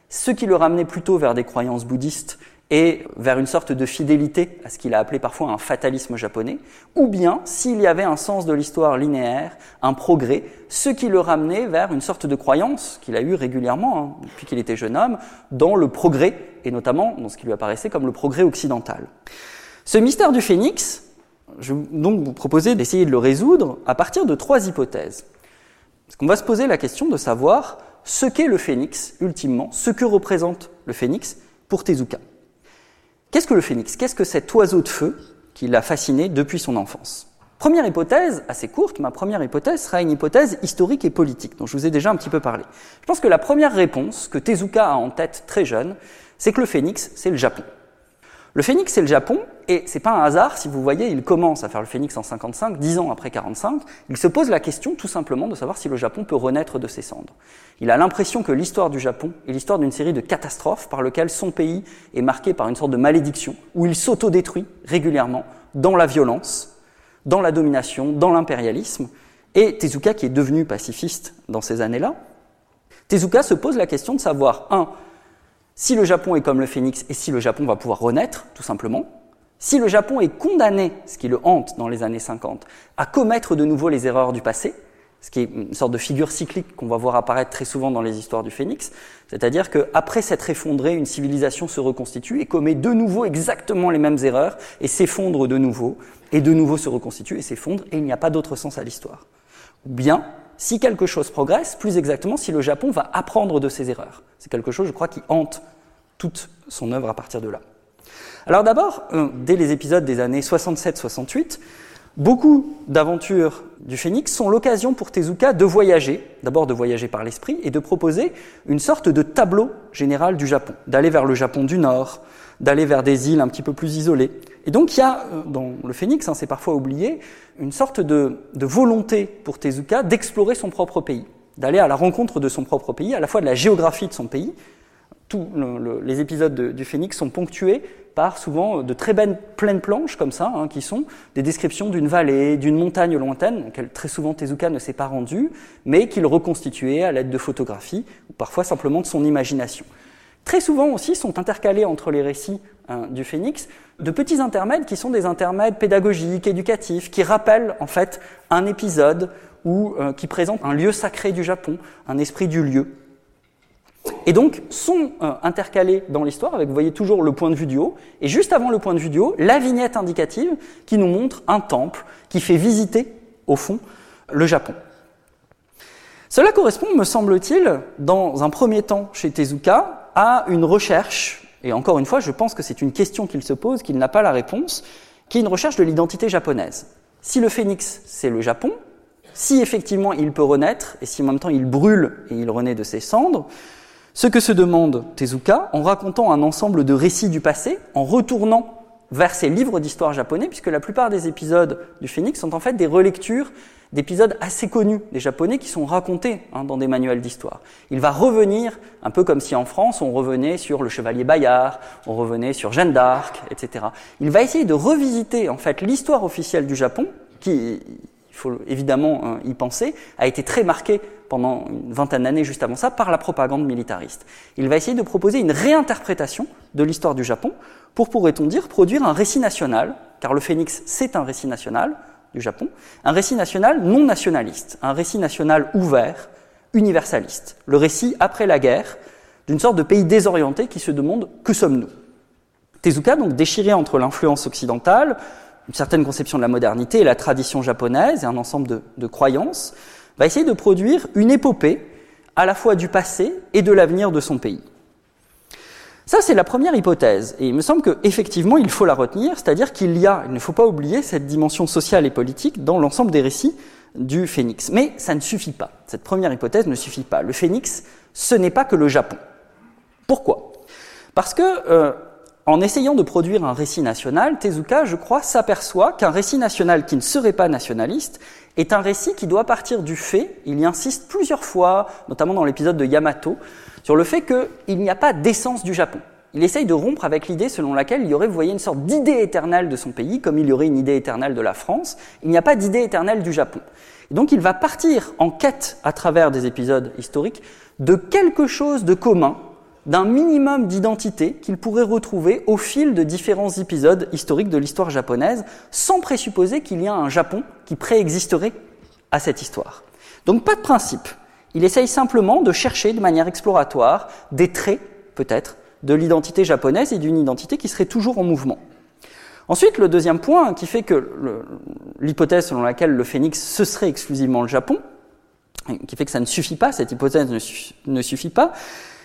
ce qui le ramenait plutôt vers des croyances bouddhistes et vers une sorte de fidélité à ce qu'il a appelé parfois un fatalisme japonais, ou bien s'il y avait un sens de l'histoire linéaire, un progrès, ce qui le ramenait vers une sorte de croyance qu'il a eue régulièrement hein, depuis qu'il était jeune homme, dans le progrès, et notamment dans ce qui lui apparaissait comme le progrès occidental. Ce mystère du phénix, je vais donc vous proposer d'essayer de le résoudre à partir de trois hypothèses. Parce qu'on va se poser la question de savoir ce qu'est le phénix, ultimement, ce que représente le phénix pour Tezuka. Qu'est-ce que le phénix? Qu'est-ce que cet oiseau de feu qui l'a fasciné depuis son enfance? Première hypothèse, assez courte, ma première hypothèse sera une hypothèse historique et politique, dont je vous ai déjà un petit peu parlé. Je pense que la première réponse que Tezuka a en tête très jeune, c'est que le phénix, c'est le Japon. Le phénix, c'est le Japon, et c'est pas un hasard si vous voyez, il commence à faire le phénix en 55, dix ans après 45. Il se pose la question tout simplement de savoir si le Japon peut renaître de ses cendres. Il a l'impression que l'histoire du Japon est l'histoire d'une série de catastrophes par lesquelles son pays est marqué par une sorte de malédiction, où il s'autodétruit régulièrement dans la violence, dans la domination, dans l'impérialisme. Et Tezuka, qui est devenu pacifiste dans ces années-là, Tezuka se pose la question de savoir, un, si le Japon est comme le phénix et si le Japon va pouvoir renaître, tout simplement, si le Japon est condamné, ce qui le hante dans les années 50, à commettre de nouveau les erreurs du passé, ce qui est une sorte de figure cyclique qu'on va voir apparaître très souvent dans les histoires du phénix, c'est-à-dire qu'après s'être effondré, une civilisation se reconstitue et commet de nouveau exactement les mêmes erreurs et s'effondre de nouveau, et de nouveau se reconstitue et s'effondre, et il n'y a pas d'autre sens à l'histoire. Ou bien, si quelque chose progresse, plus exactement si le Japon va apprendre de ses erreurs. C'est quelque chose, je crois, qui hante toute son œuvre à partir de là. Alors d'abord, euh, dès les épisodes des années 67-68, beaucoup d'aventures du Phénix sont l'occasion pour Tezuka de voyager, d'abord de voyager par l'esprit, et de proposer une sorte de tableau général du Japon, d'aller vers le Japon du Nord, d'aller vers des îles un petit peu plus isolées. Et donc il y a, euh, dans le Phénix, hein, c'est parfois oublié, une sorte de, volonté pour Tezuka d'explorer son propre pays, d'aller à la rencontre de son propre pays, à la fois de la géographie de son pays, tous les épisodes du Phénix sont ponctués par souvent de très belles pleines planches comme ça, hein, qui sont des descriptions d'une vallée, d'une montagne lointaine, auquel très souvent Tezuka ne s'est pas rendu, mais qu'il reconstituait à l'aide de photographies, ou parfois simplement de son imagination. Très souvent aussi sont intercalés entre les récits hein, du Phénix de petits intermèdes qui sont des intermèdes pédagogiques, éducatifs, qui rappellent en fait un épisode ou euh, qui présentent un lieu sacré du Japon, un esprit du lieu. Et donc sont euh, intercalés dans l'histoire avec, vous voyez toujours le point de vue du haut, et juste avant le point de vue du haut, la vignette indicative qui nous montre un temple qui fait visiter, au fond, le Japon. Cela correspond, me semble-t-il, dans un premier temps chez Tezuka, à une recherche, et encore une fois, je pense que c'est une question qu'il se pose, qu'il n'a pas la réponse, qui est une recherche de l'identité japonaise. Si le phénix, c'est le Japon, si effectivement il peut renaître, et si en même temps il brûle et il renaît de ses cendres, ce que se demande Tezuka en racontant un ensemble de récits du passé, en retournant vers ses livres d'histoire japonais, puisque la plupart des épisodes du Phénix sont en fait des relectures d'épisodes assez connus des Japonais qui sont racontés hein, dans des manuels d'histoire. Il va revenir, un peu comme si en France on revenait sur le chevalier Bayard, on revenait sur Jeanne d'Arc, etc. Il va essayer de revisiter en fait l'histoire officielle du Japon, qui, il faut évidemment hein, y penser, a été très marquée pendant une vingtaine d'années juste avant ça par la propagande militariste. Il va essayer de proposer une réinterprétation de l'histoire du Japon pour, pourrait-on dire, produire un récit national, car le phénix c'est un récit national, du Japon, un récit national non nationaliste, un récit national ouvert, universaliste, le récit après la guerre d'une sorte de pays désorienté qui se demande que sommes-nous? Tezuka, donc déchiré entre l'influence occidentale, une certaine conception de la modernité et la tradition japonaise et un ensemble de, de croyances, va essayer de produire une épopée à la fois du passé et de l'avenir de son pays. Ça, c'est la première hypothèse. Et il me semble qu'effectivement, il faut la retenir, c'est-à-dire qu'il y a, il ne faut pas oublier cette dimension sociale et politique dans l'ensemble des récits du phénix. Mais ça ne suffit pas. Cette première hypothèse ne suffit pas. Le phénix, ce n'est pas que le Japon. Pourquoi? Parce que, euh, en essayant de produire un récit national, Tezuka, je crois, s'aperçoit qu'un récit national qui ne serait pas nationaliste est un récit qui doit partir du fait, il y insiste plusieurs fois, notamment dans l'épisode de Yamato, sur le fait qu'il n'y a pas d'essence du Japon. Il essaye de rompre avec l'idée selon laquelle il y aurait, vous voyez, une sorte d'idée éternelle de son pays, comme il y aurait une idée éternelle de la France. Il n'y a pas d'idée éternelle du Japon. Et donc il va partir en quête, à travers des épisodes historiques, de quelque chose de commun, d'un minimum d'identité qu'il pourrait retrouver au fil de différents épisodes historiques de l'histoire japonaise, sans présupposer qu'il y a un Japon qui préexisterait à cette histoire. Donc pas de principe, il essaye simplement de chercher de manière exploratoire des traits, peut-être, de l'identité japonaise et d'une identité qui serait toujours en mouvement. Ensuite, le deuxième point qui fait que l'hypothèse selon laquelle le phénix ce serait exclusivement le Japon, qui fait que ça ne suffit pas, cette hypothèse ne, suffit pas,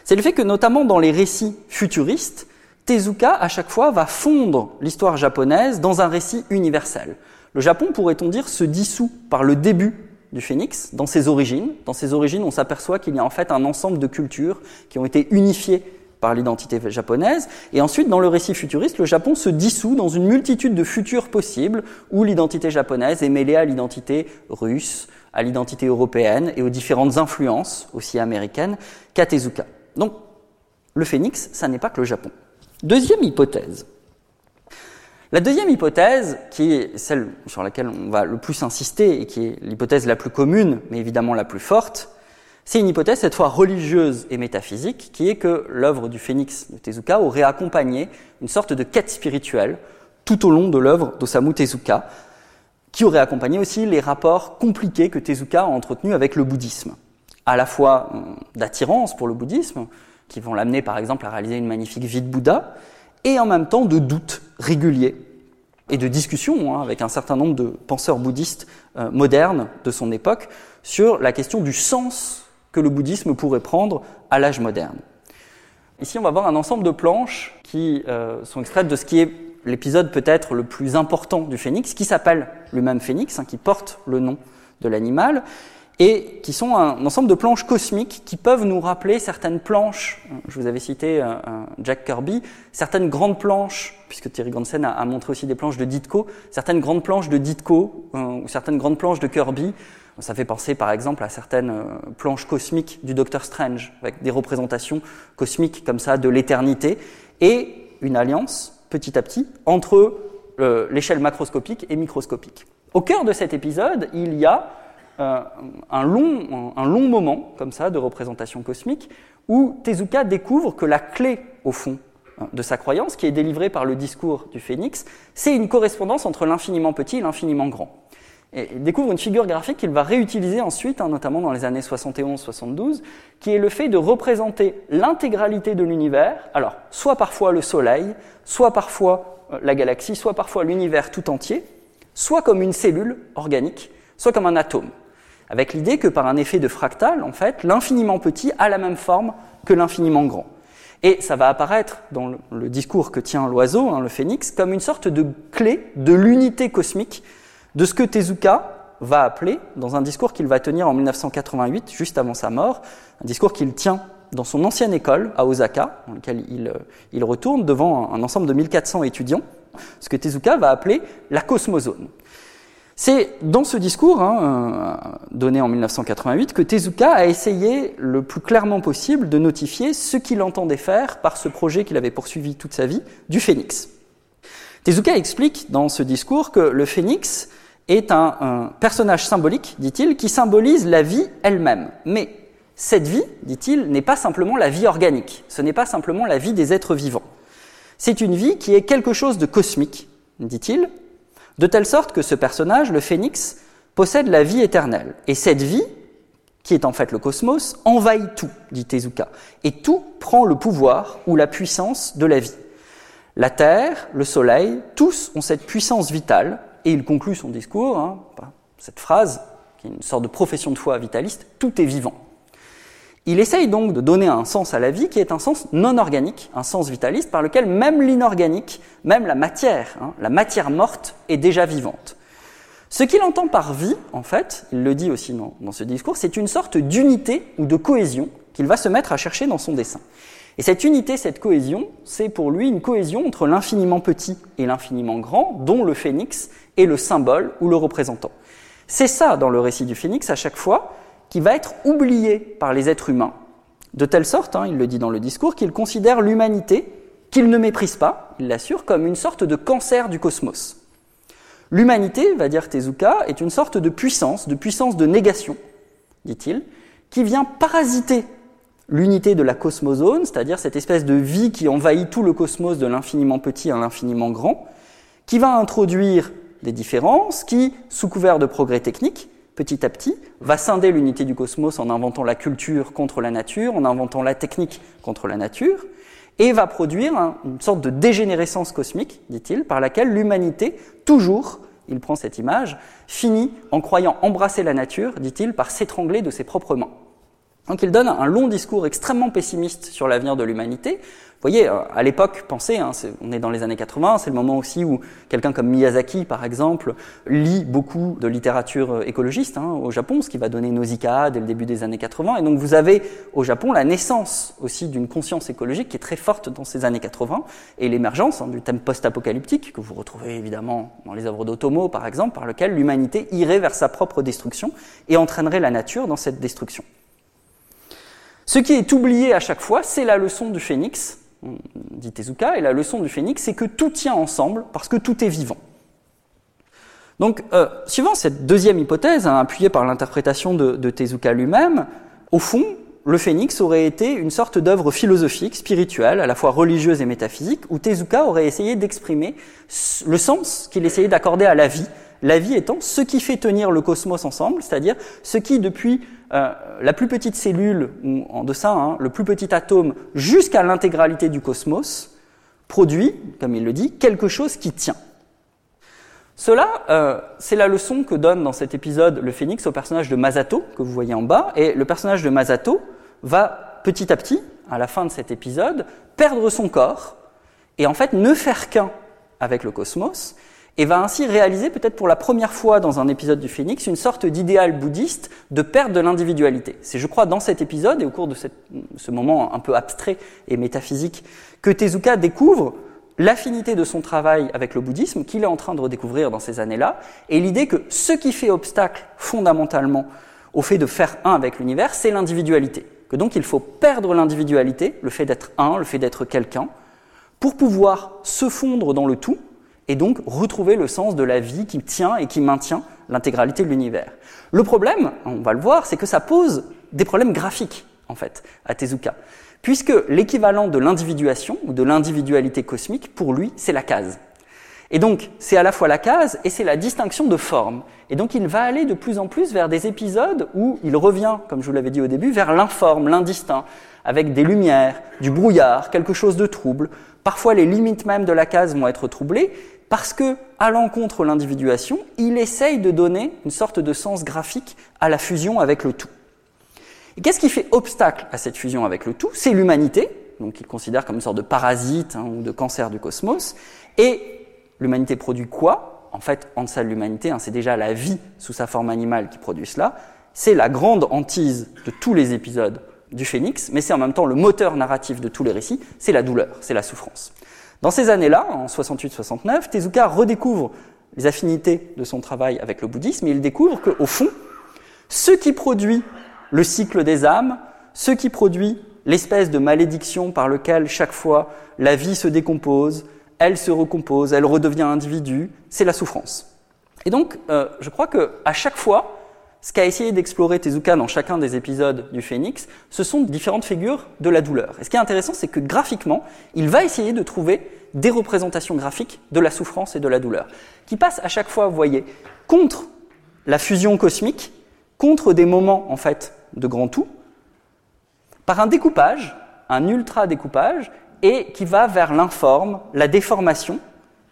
c'est le fait que notamment dans les récits futuristes, Tezuka, à chaque fois, va fondre l'histoire japonaise dans un récit universel. Le Japon, pourrait-on dire, se dissout par le début du phénix, dans ses origines. Dans ses origines, on s'aperçoit qu'il y a en fait un ensemble de cultures qui ont été unifiées par l'identité japonaise. Et ensuite, dans le récit futuriste, le Japon se dissout dans une multitude de futurs possibles où l'identité japonaise est mêlée à l'identité russe, à l'identité européenne et aux différentes influences, aussi américaines, qu'a Tezuka. Donc, le phénix, ça n'est pas que le Japon. Deuxième hypothèse. La deuxième hypothèse, qui est celle sur laquelle on va le plus insister et qui est l'hypothèse la plus commune, mais évidemment la plus forte, c'est une hypothèse cette fois religieuse et métaphysique, qui est que l'œuvre du phénix de Tezuka aurait accompagné une sorte de quête spirituelle tout au long de l'œuvre d'Osamu Tezuka, qui aurait accompagné aussi les rapports compliqués que Tezuka a entretenus avec le bouddhisme, à la fois hum, d'attirance pour le bouddhisme, qui vont l'amener par exemple à réaliser une magnifique vie de Bouddha, et en même temps de doutes réguliers et de discussions hein, avec un certain nombre de penseurs bouddhistes euh, modernes de son époque sur la question du sens que le bouddhisme pourrait prendre à l'âge moderne. Ici, on va voir un ensemble de planches qui euh, sont extraites de ce qui est l'épisode peut-être le plus important du phénix, qui s'appelle lui-même phénix, hein, qui porte le nom de l'animal, et qui sont un ensemble de planches cosmiques qui peuvent nous rappeler certaines planches, je vous avais cité euh, Jack Kirby, certaines grandes planches, puisque Thierry Gansen a, montré aussi des planches de Ditko, certaines grandes planches de Ditko, euh, ou certaines grandes planches de Kirby, Ça fait penser par exemple à certaines euh, planches cosmiques du Docteur Strange, avec des représentations cosmiques comme ça de l'éternité, et une alliance petit à petit entre euh, l'échelle macroscopique et microscopique. Au cœur de cet épisode, il y a euh, un, long, un, long, moment comme ça de représentation cosmique où Tezuka découvre que la clé, au fond, hein, de sa croyance, qui est délivrée par le discours du phénix, c'est une correspondance entre l'infiniment petit et l'infiniment grand. Et il découvre une figure graphique qu'il va réutiliser ensuite, hein, notamment dans les années 71-72, qui est le fait de représenter l'intégralité de l'univers, alors soit parfois le Soleil, soit parfois euh, la galaxie, soit parfois l'univers tout entier, soit comme une cellule organique, soit comme un atome, avec l'idée que par un effet de fractal, en fait, l'infiniment petit a la même forme que l'infiniment grand. Et ça va apparaître dans le, discours que tient l'oiseau, hein, le phénix, comme une sorte de clé de l'unité cosmique de ce que Tezuka va appeler, dans un discours qu'il va tenir en 1988, juste avant sa mort, un discours qu'il tient dans son ancienne école à Osaka, dans lequel il, retourne devant un, ensemble de 1400 étudiants, ce que Tezuka va appeler la cosmozone. C'est dans ce discours, hein, euh, donné en 1988, que Tezuka a essayé le plus clairement possible de notifier ce qu'il entendait faire par ce projet qu'il avait poursuivi toute sa vie, du phénix. Tezuka explique dans ce discours que le phénix est un, personnage symbolique, dit-il, qui symbolise la vie elle-même. Mais cette vie, dit-il, n'est pas simplement la vie organique, ce n'est pas simplement la vie des êtres vivants. C'est une vie qui est quelque chose de cosmique, dit-il, de telle sorte que ce personnage, le phénix, possède la vie éternelle. Et cette vie, qui est en fait le cosmos, envahit tout, dit Tezuka, et tout prend le pouvoir ou la puissance de la vie. La Terre, le Soleil, tous ont cette puissance vitale et il conclut son discours, hein, cette phrase, qui est une sorte de profession de foi vitaliste, tout est vivant. Il essaye donc de donner un sens à la vie qui est un sens non organique, un sens vitaliste par lequel même l'inorganique, même la matière, hein, la matière morte est déjà vivante. Ce qu'il entend par vie, en fait, il le dit aussi dans, dans ce discours, c'est une sorte d'unité ou de cohésion qu'il va se mettre à chercher dans son dessin. Et cette unité, cette cohésion, c'est pour lui une cohésion entre l'infiniment petit et l'infiniment grand, dont le phénix est le symbole ou le représentant. C'est ça, dans le récit du phénix, à chaque fois, qui va être oublié par les êtres humains, de telle sorte, hein, il le dit dans le discours, qu'il considère l'humanité, qu'il ne méprise pas, il l'assure, comme une sorte de cancer du cosmos. L'humanité, va dire Tezuka, est une sorte de puissance, de puissance de négation, dit-il, qui vient parasiter l'unité de la cosmozone, c'est-à-dire cette espèce de vie qui envahit tout le cosmos de l'infiniment petit à l'infiniment grand, qui va introduire des différences, qui, sous couvert de progrès techniques, petit à petit, va scinder l'unité du cosmos en inventant la culture contre la nature, en inventant la technique contre la nature, et va produire une sorte de dégénérescence cosmique, dit-il, par laquelle l'humanité, toujours, il prend cette image, finit en croyant embrasser la nature, dit-il, par s'étrangler de ses propres mains. Donc il donne un long discours extrêmement pessimiste sur l'avenir de l'humanité. Vous voyez, euh, à l'époque, pensez, hein, on est dans les années 80, c'est le moment aussi où quelqu'un comme Miyazaki, par exemple, lit beaucoup de littérature euh, écologiste hein, au Japon, ce qui va donner Nausicaa dès le début des années 80. Et donc vous avez au Japon la naissance aussi d'une conscience écologique qui est très forte dans ces années 80 et l'émergence hein, du thème post-apocalyptique que vous retrouvez évidemment dans les œuvres d'Otomo, par exemple, par lequel l'humanité irait vers sa propre destruction et entraînerait la nature dans cette destruction. Ce qui est oublié à chaque fois, c'est la leçon du phénix, dit Tezuka, et la leçon du phénix, c'est que tout tient ensemble parce que tout est vivant. Donc, euh, suivant cette deuxième hypothèse, hein, appuyée par l'interprétation de, de, Tezuka lui-même, au fond, le phénix aurait été une sorte d'œuvre philosophique, spirituelle, à la fois religieuse et métaphysique, où Tezuka aurait essayé d'exprimer le sens qu'il essayait d'accorder à la vie, la vie étant ce qui fait tenir le cosmos ensemble, c'est-à-dire ce qui, depuis euh, la plus petite cellule, ou en deçà, hein, le plus petit atome, jusqu'à l'intégralité du cosmos, produit, comme il le dit, quelque chose qui tient. Cela, euh, c'est la leçon que donne dans cet épisode le phénix au personnage de Masato, que vous voyez en bas, et le personnage de Masato va petit à petit, à la fin de cet épisode, perdre son corps, et en fait ne faire qu'un avec le cosmos, et va ainsi réaliser peut-être pour la première fois dans un épisode du Phénix une sorte d'idéal bouddhiste de perte de l'individualité. C'est, je crois, dans cet épisode et au cours de ce moment un peu abstrait et métaphysique que Tezuka découvre l'affinité de son travail avec le bouddhisme qu'il est en train de redécouvrir dans ces années-là, et l'idée que ce qui fait obstacle fondamentalement au fait de faire un avec l'univers, c'est l'individualité. Que donc il faut perdre l'individualité, le fait d'être un, le fait d'être quelqu'un, pour pouvoir se fondre dans le tout, et donc retrouver le sens de la vie qui tient et qui maintient l'intégralité de l'univers. Le problème, on va le voir, c'est que ça pose des problèmes graphiques, en fait, à Tezuka puisque l'équivalent de l'individuation ou de l'individualité cosmique, pour lui, c'est la case. Et donc, c'est à la fois la case et c'est la distinction de forme. Et donc, il va aller de plus en plus vers des épisodes où il revient, comme je vous l'avais dit au début, vers l'informe, l'indistinct, avec des lumières, du brouillard, quelque chose de trouble. Parfois, les limites même de la case vont être troublées parce que, à l'encontre de l'individuation, il essaye de donner une sorte de sens graphique à la fusion avec le tout. Et qu'est-ce qui fait obstacle à cette fusion avec le tout? C'est l'humanité, donc il considère comme une sorte de parasite hein, ou de cancer du cosmos. Et l'humanité produit quoi? En fait, en deçà de l'humanité, hein, c'est déjà la vie sous sa forme animale qui produit cela. C'est la grande hantise de tous les épisodes du phénix, mais c'est en même temps le moteur narratif de tous les récits, c'est la douleur, c'est la souffrance. Dans ces années-là, en 68-69, Tezuka redécouvre les affinités de son travail avec le bouddhisme et il découvre qu'au fond, ce qui produit le cycle des âmes, ce qui produit l'espèce de malédiction par lequel chaque fois la vie se décompose, elle se recompose, elle redevient individu, c'est la souffrance. Et donc, euh, je crois que à chaque fois, ce qu'a essayé d'explorer Tezuka dans chacun des épisodes du Phénix, ce sont différentes figures de la douleur. Et ce qui est intéressant, c'est que graphiquement, il va essayer de trouver des représentations graphiques de la souffrance et de la douleur, qui passent à chaque fois, vous voyez, contre la fusion cosmique, contre des moments, en fait, de grand tout, par un découpage, un ultra découpage, et qui va vers l'informe, la déformation,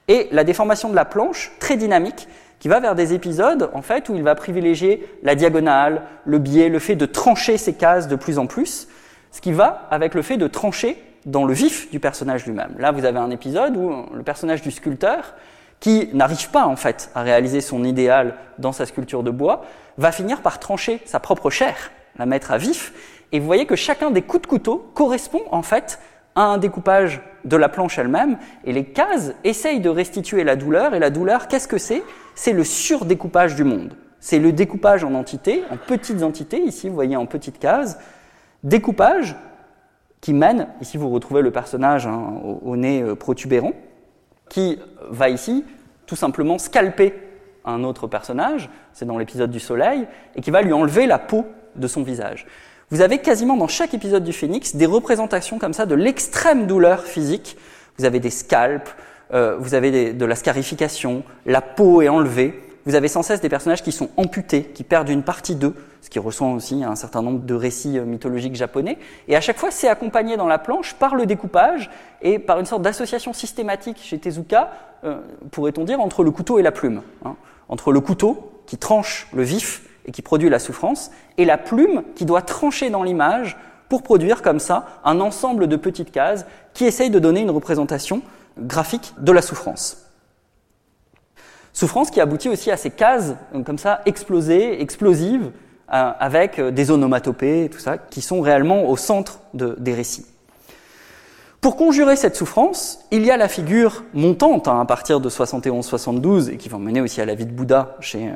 et la déformation de la planche, très dynamique, qui va vers des épisodes en fait où il va privilégier la diagonale, le biais, le fait de trancher ces cases de plus en plus, ce qui va avec le fait de trancher dans le vif du personnage lui-même. Là, vous avez un épisode où le personnage du sculpteur, qui n'arrive pas en fait à réaliser son idéal dans sa sculpture de bois, va finir par trancher sa propre chair la mettre à vif. Et vous voyez que chacun des coups de couteau correspond en fait à un découpage de la planche elle-même. Et les cases essayent de restituer la douleur. Et la douleur, qu'est-ce que c'est? C'est le surdécoupage du monde. C'est le découpage en entités, en petites entités, ici vous voyez en petites cases. Découpage qui mène, ici vous retrouvez le personnage hein, au, nez euh, protubérant, qui va ici tout simplement scalper un autre personnage, c'est dans l'épisode du soleil, et qui va lui enlever la peau de son visage. Vous avez quasiment dans chaque épisode du Phénix des représentations comme ça de l'extrême douleur physique. Vous avez des scalps, euh, vous avez de la scarification, la peau est enlevée. Vous avez sans cesse des personnages qui sont amputés, qui perdent une partie d'eux, ce qui reçoit aussi un certain nombre de récits euh, mythologiques japonais. Et à chaque fois, c'est accompagné dans la planche par le découpage et par une sorte d'association systématique chez Tezuka, euh, pourrait-on dire, entre le couteau et la plume. Hein. Entre le couteau, qui tranche le vif, et qui produit la souffrance, et la plume qui doit trancher dans l'image pour produire comme ça un ensemble de petites cases qui essayent de donner une représentation graphique de la souffrance. Souffrance qui aboutit aussi à ces cases euh, comme ça explosées, explosives, euh, avec euh, des onomatopées, tout ça, qui sont réellement au centre des récits. Pour conjurer cette souffrance, il y a la figure montante hein, à partir de 71-72 et qui va mener aussi à la vie de Bouddha, chez,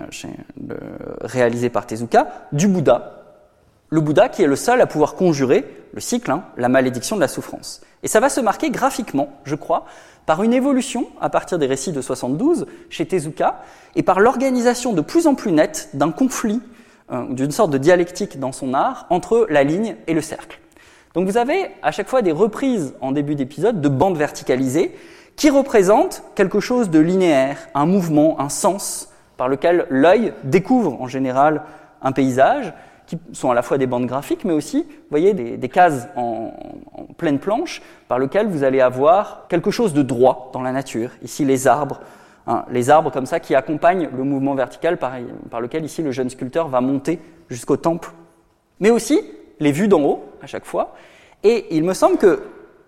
réalisé par Tezuka, du Bouddha. Le Bouddha qui est le seul à pouvoir conjurer le cycle, hein, la malédiction de la souffrance. Et ça va se marquer graphiquement, je crois, par une évolution à partir des récits de 72 chez Tezuka et par l'organisation de plus en plus nette d'un conflit, euh, d'une sorte de dialectique dans son art entre la ligne et le cercle. Donc vous avez à chaque fois des reprises en début d'épisode de bandes verticalisées qui représentent quelque chose de linéaire, un mouvement, un sens par lequel l'œil découvre en général un paysage, qui sont à la fois des bandes graphiques, mais aussi, vous voyez, des, cases en, pleine planche, par lesquelles vous allez avoir quelque chose de droit dans la nature. Ici, les arbres, hein, les arbres comme ça qui accompagnent le mouvement vertical par, lequel ici le jeune sculpteur va monter jusqu'au temple. Mais aussi les vues d'en haut, à chaque fois. Et il me semble que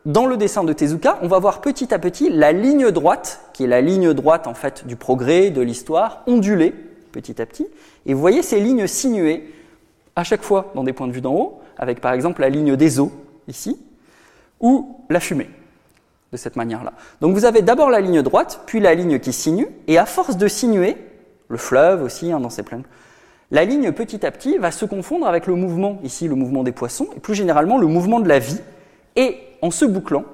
dans le dessin de Tezuka, on va voir petit à petit la ligne droite, qui est la ligne droite en fait du progrès, de l'histoire, onduler petit à petit. Et vous voyez ces lignes sinuées, à chaque fois dans des points de vue d'en haut, avec par exemple la ligne des eaux, ici, ou la fumée. de cette manière-là. Donc vous avez d'abord la ligne droite, puis la ligne qui sinue, et à force de sinuer, le fleuve aussi hein, dans ses plaines, la ligne petit à petit va se confondre avec le mouvement, ici le mouvement des poissons, et plus généralement le mouvement de la vie, et en se bouclant,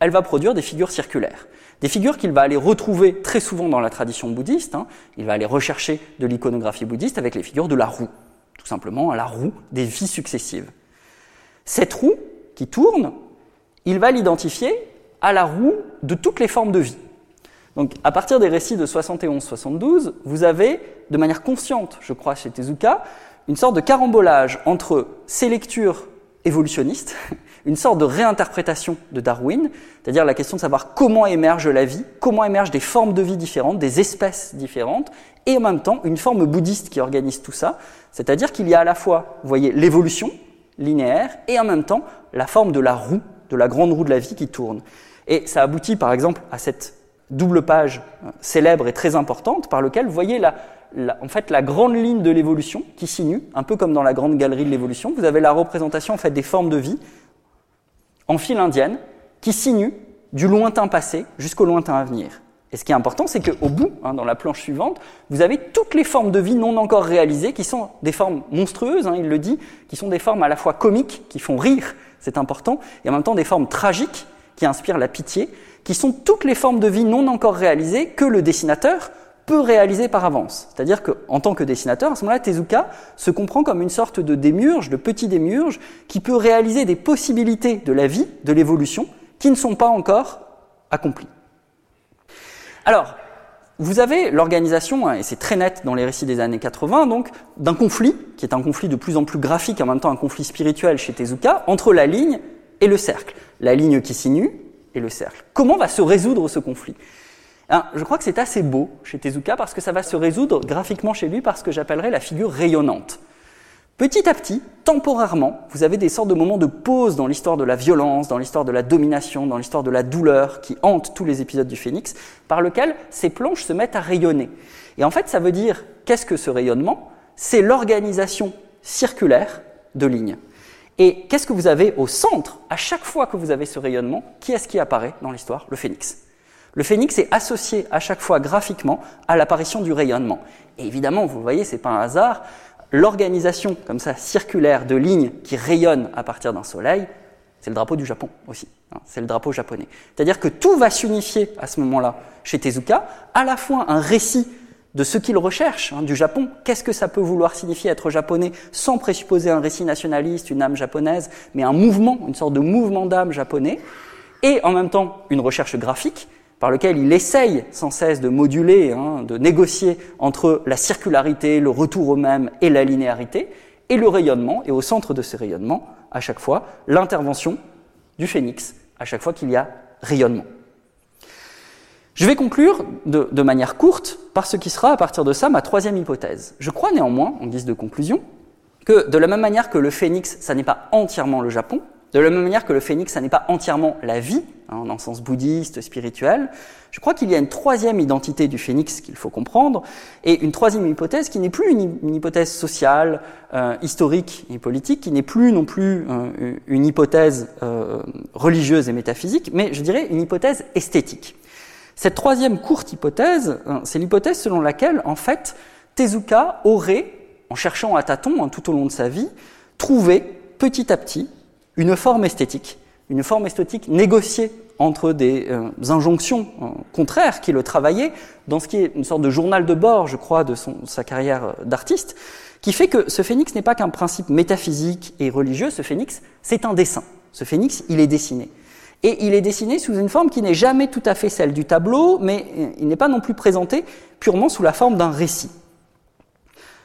elle va produire des figures circulaires. Des figures qu'il va aller retrouver très souvent dans la tradition bouddhiste, hein. il va aller rechercher de l'iconographie bouddhiste avec les figures de la roue, tout simplement la roue des vies successives. Cette roue qui tourne, il va l'identifier à la roue de toutes les formes de vie. Donc, à partir des récits de 71-72, vous avez, de manière consciente, je crois, chez Tezuka, une sorte de carambolage entre ces lectures évolutionnistes, une sorte de réinterprétation de Darwin, c'est-à-dire la question de savoir comment émerge la vie, comment émergent des formes de vie différentes, des espèces différentes, et en même temps une forme bouddhiste qui organise tout ça, c'est-à-dire qu'il y a à la fois, voyez, l'évolution linéaire, et en même temps la forme de la roue, de la grande roue de la vie qui tourne. Et ça aboutit par exemple à cette double page euh, célèbre et très importante par lequel vous voyez la, en fait la grande ligne de l'évolution qui sinue, un peu comme dans la grande galerie de l'évolution. Vous avez la représentation en fait des formes de vie en file indienne qui sinue du lointain passé jusqu'au lointain avenir. Et ce qui est important, c'est qu'au bout, hein, dans la planche suivante, vous avez toutes les formes de vie non encore réalisées, qui sont des formes monstrueuses, hein, il le dit, qui sont des formes à la fois comiques, qui font rire, c'est important, et en même temps des formes tragiques, qui inspirent la pitié, qui sont toutes les formes de vie non encore réalisées que le dessinateur peut réaliser par avance. C'est-à-dire qu'en tant que dessinateur, à ce moment-là, Tezuka se comprend comme une sorte de démiurge, de petit démiurge, qui peut réaliser des possibilités de la vie, de l'évolution, qui ne sont pas encore accomplies. Alors, vous avez l'organisation, hein, et c'est très net dans les récits des années 80, donc, d'un conflit, qui est un conflit de plus en plus graphique, en même temps un conflit spirituel chez Tezuka, entre la ligne et le cercle. La ligne qui sinue et le cercle. Comment va se résoudre ce conflit? Hein, Je crois que c'est assez beau chez Tezuka parce que ça va se résoudre graphiquement chez lui par ce que j'appellerais la figure rayonnante. Petit à petit, temporairement, vous avez des sortes de moments de pause dans l'histoire de la violence, dans l'histoire de la domination, dans l'histoire de la douleur qui hante tous les épisodes du Phénix, par lequel ces planches se mettent à rayonner. Et en fait, ça veut dire, qu'est-ce que ce rayonnement? C'est l'organisation circulaire de lignes. Et qu'est-ce que vous avez au centre À chaque fois que vous avez ce rayonnement, qui est-ce qui apparaît dans l'histoire? Le phénix. Le phénix est associé à chaque fois graphiquement à l'apparition du rayonnement. Et évidemment, vous voyez, c'est pas un hasard. L'organisation comme ça circulaire de lignes qui rayonnent à partir d'un soleil, c'est le drapeau du Japon aussi. Hein, c'est le drapeau japonais. C'est-à-dire que tout va s'unifier à ce moment-là chez Tezuka, à la fois un récit de ce qu'il recherche hein, du Japon. Qu'est-ce que ça peut vouloir signifier être japonais sans présupposer un récit nationaliste, une âme japonaise, mais un mouvement, une sorte de mouvement d'âme japonais, et en même temps une recherche graphique par lequel il essaye sans cesse de moduler, hein, de négocier entre la circularité, le retour au même et la linéarité, et le rayonnement, et au centre de ce rayonnement, à chaque fois, l'intervention du phénix, à chaque fois qu'il y a rayonnement. Je vais conclure de, manière courte par ce qui sera à partir de ça ma troisième hypothèse. Je crois néanmoins, en guise de conclusion, que de la même manière que le phénix, ça n'est pas entièrement le Japon, de la même manière que le phénix, ça n'est pas entièrement la vie, hein, dans le sens bouddhiste, spirituel, je crois qu'il y a une troisième identité du phénix qu'il faut comprendre, et une troisième hypothèse qui n'est plus une, hypothèse sociale, euh, historique et politique, qui n'est plus non plus euh, une hypothèse euh, religieuse et métaphysique, mais je dirais une hypothèse esthétique. Cette troisième courte hypothèse, hein, c'est l'hypothèse selon laquelle, en fait, Tezuka aurait, en cherchant à tâtons hein, tout au long de sa vie, trouvé petit à petit une forme esthétique, une forme esthétique négociée entre des euh, injonctions euh, contraires qui le travaillaient dans ce qui est une sorte de journal de bord, je crois, de sa carrière euh, d'artiste, qui fait que ce phénix n'est pas qu'un principe métaphysique et religieux, ce phénix, c'est un dessin. Ce phénix, il est dessiné. Et il est dessiné sous une forme qui n'est jamais tout à fait celle du tableau, mais il n'est pas non plus présenté purement sous la forme d'un récit.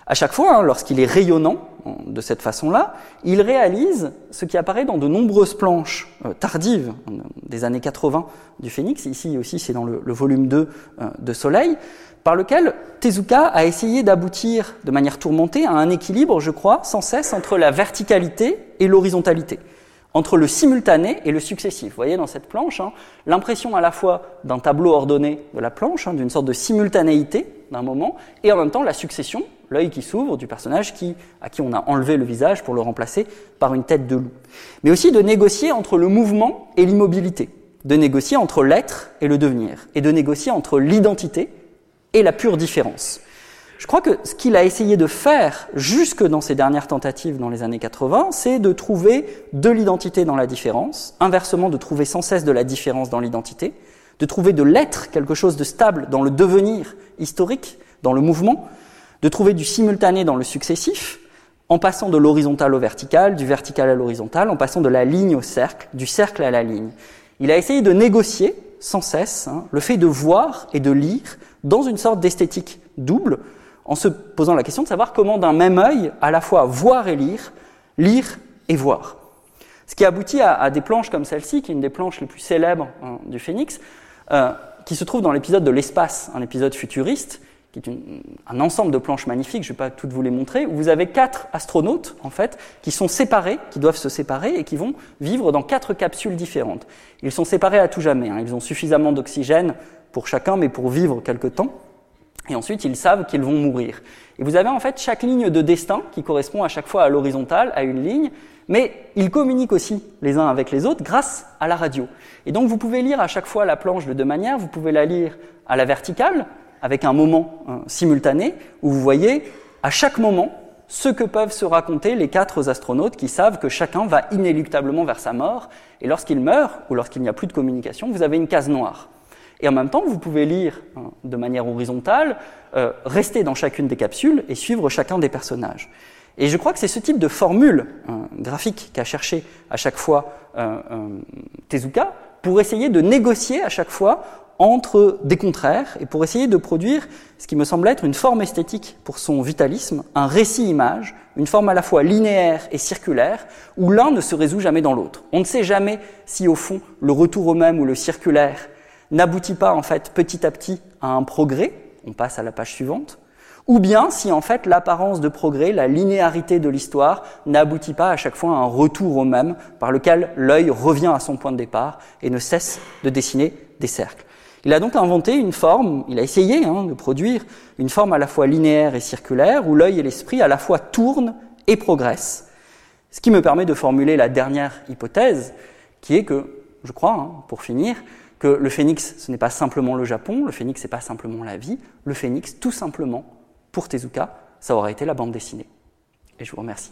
À chaque fois, hein, lorsqu'il est rayonnant de cette façon-là, il réalise ce qui apparaît dans de nombreuses planches euh, tardives euh, des années 80 du Phénix, ici aussi c'est dans le, volume 2 euh, de Soleil, par lequel Tezuka a essayé d'aboutir de manière tourmentée à un équilibre, je crois, sans cesse entre la verticalité et l'horizontalité entre le simultané et le successif. Vous voyez dans cette planche hein, l'impression à la fois d'un tableau ordonné de la planche, hein, d'une sorte de simultanéité d'un moment, et en même temps la succession, l'œil qui s'ouvre du personnage qui, à qui on a enlevé le visage pour le remplacer par une tête de loup. Mais aussi de négocier entre le mouvement et l'immobilité. de négocier entre l'être et le devenir, et de négocier entre l'identité et la pure différence. Je crois que ce qu'il a essayé de faire jusque dans ses dernières tentatives dans les années 80, c'est de trouver de l'identité dans la différence, inversement de trouver sans cesse de la différence dans l'identité, de trouver de l'être quelque chose de stable dans le devenir historique, dans le mouvement, de trouver du simultané dans le successif, en passant de l'horizontal au vertical, du vertical à l'horizontal, en passant de la ligne au cercle, du cercle à la ligne. Il a essayé de négocier sans cesse hein, le fait de voir et de lire dans une sorte d'esthétique double, en se posant la question de savoir comment d'un même œil, à la fois voir et lire, lire et voir. Ce qui aboutit à, des planches comme celle-ci, qui est une des planches les plus célèbres hein, du Phénix, euh, qui se trouve dans l'épisode de l'espace, un épisode futuriste, qui est un ensemble de planches magnifiques, je ne vais pas toutes vous les montrer, où vous avez quatre astronautes, en fait, qui sont séparés, qui doivent se séparer et qui vont vivre dans quatre capsules différentes. Ils sont séparés à tout jamais, hein. ils ont suffisamment d'oxygène pour chacun, mais pour vivre quelque temps. Et ensuite, ils savent qu'ils vont mourir. Et vous avez en fait chaque ligne de destin qui correspond à chaque fois à l'horizontale, à une ligne, mais ils communiquent aussi les uns avec les autres grâce à la radio. Et donc vous pouvez lire à chaque fois la planche de deux manières. Vous pouvez la lire à la verticale, avec un moment hein, simultané, où vous voyez à chaque moment ce que peuvent se raconter les quatre astronautes qui savent que chacun va inéluctablement vers sa mort. Et lorsqu'il meurt, ou lorsqu'il n'y a plus de communication, vous avez une case noire. Et en même temps, vous pouvez lire hein, de manière horizontale, euh, rester dans chacune des capsules et suivre chacun des personnages. Et je crois que c'est ce type de formule hein, graphique qu'a cherché à chaque fois euh, euh, Tezuka pour essayer de négocier à chaque fois entre des contraires et pour essayer de produire ce qui me semble être une forme esthétique pour son vitalisme, un récit-image, une forme à la fois linéaire et circulaire, où l'un ne se résout jamais dans l'autre. On ne sait jamais si au fond le retour au même ou le circulaire n'aboutit pas en fait petit à petit à un progrès, on passe à la page suivante, ou bien si en fait l'apparence de progrès, la linéarité de l'histoire n'aboutit pas à chaque fois à un retour au même par lequel l'œil revient à son point de départ et ne cesse de dessiner des cercles. Il a donc inventé une forme, il a essayé hein, de produire une forme à la fois linéaire et circulaire où l'œil et l'esprit à la fois tournent et progressent. Ce qui me permet de formuler la dernière hypothèse, qui est que, je crois, hein, pour finir, que le phénix, ce n'est pas simplement le Japon, le phénix, n'est pas simplement la vie, le phénix, tout simplement, pour Tezuka, ça aurait été la bande dessinée. Et je vous remercie.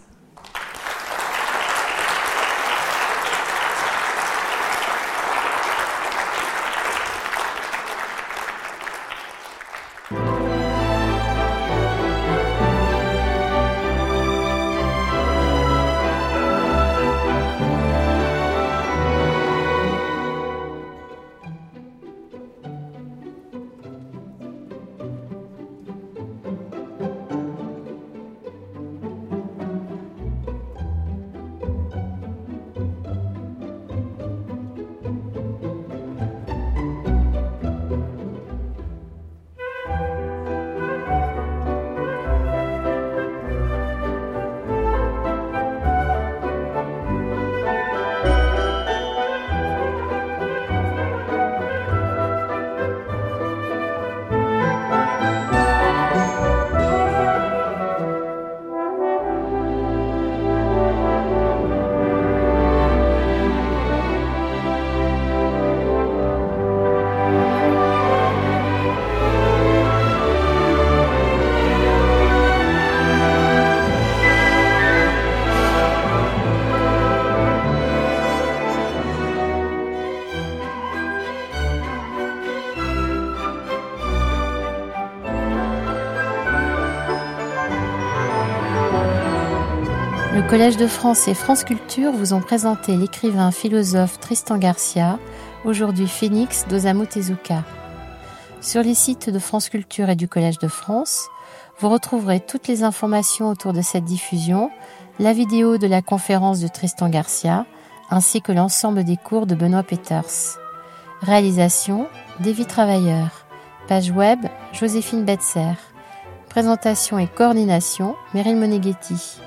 Collège de France et France Culture vous ont présenté l'écrivain philosophe Tristan Garcia, aujourd'hui Phoenix d'Osamu Tezuka. Sur les sites de France Culture et du Collège de France, vous retrouverez toutes les informations autour de cette diffusion, la vidéo de la conférence de Tristan Garcia, ainsi que l'ensemble des cours de Benoît Peters. Réalisation, Davy Travailleur. Page web, Joséphine Betzer. Présentation et coordination, Meryl Moneghetti.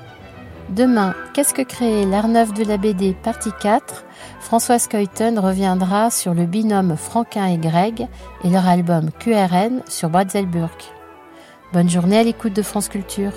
Demain, Qu'est-ce que créer l'art neuf de la BD, partie 4 Françoise Coyton reviendra sur le binôme Franquin et Greg et leur album QRN sur Bratzelburg. Bonne journée à l'écoute de France Culture.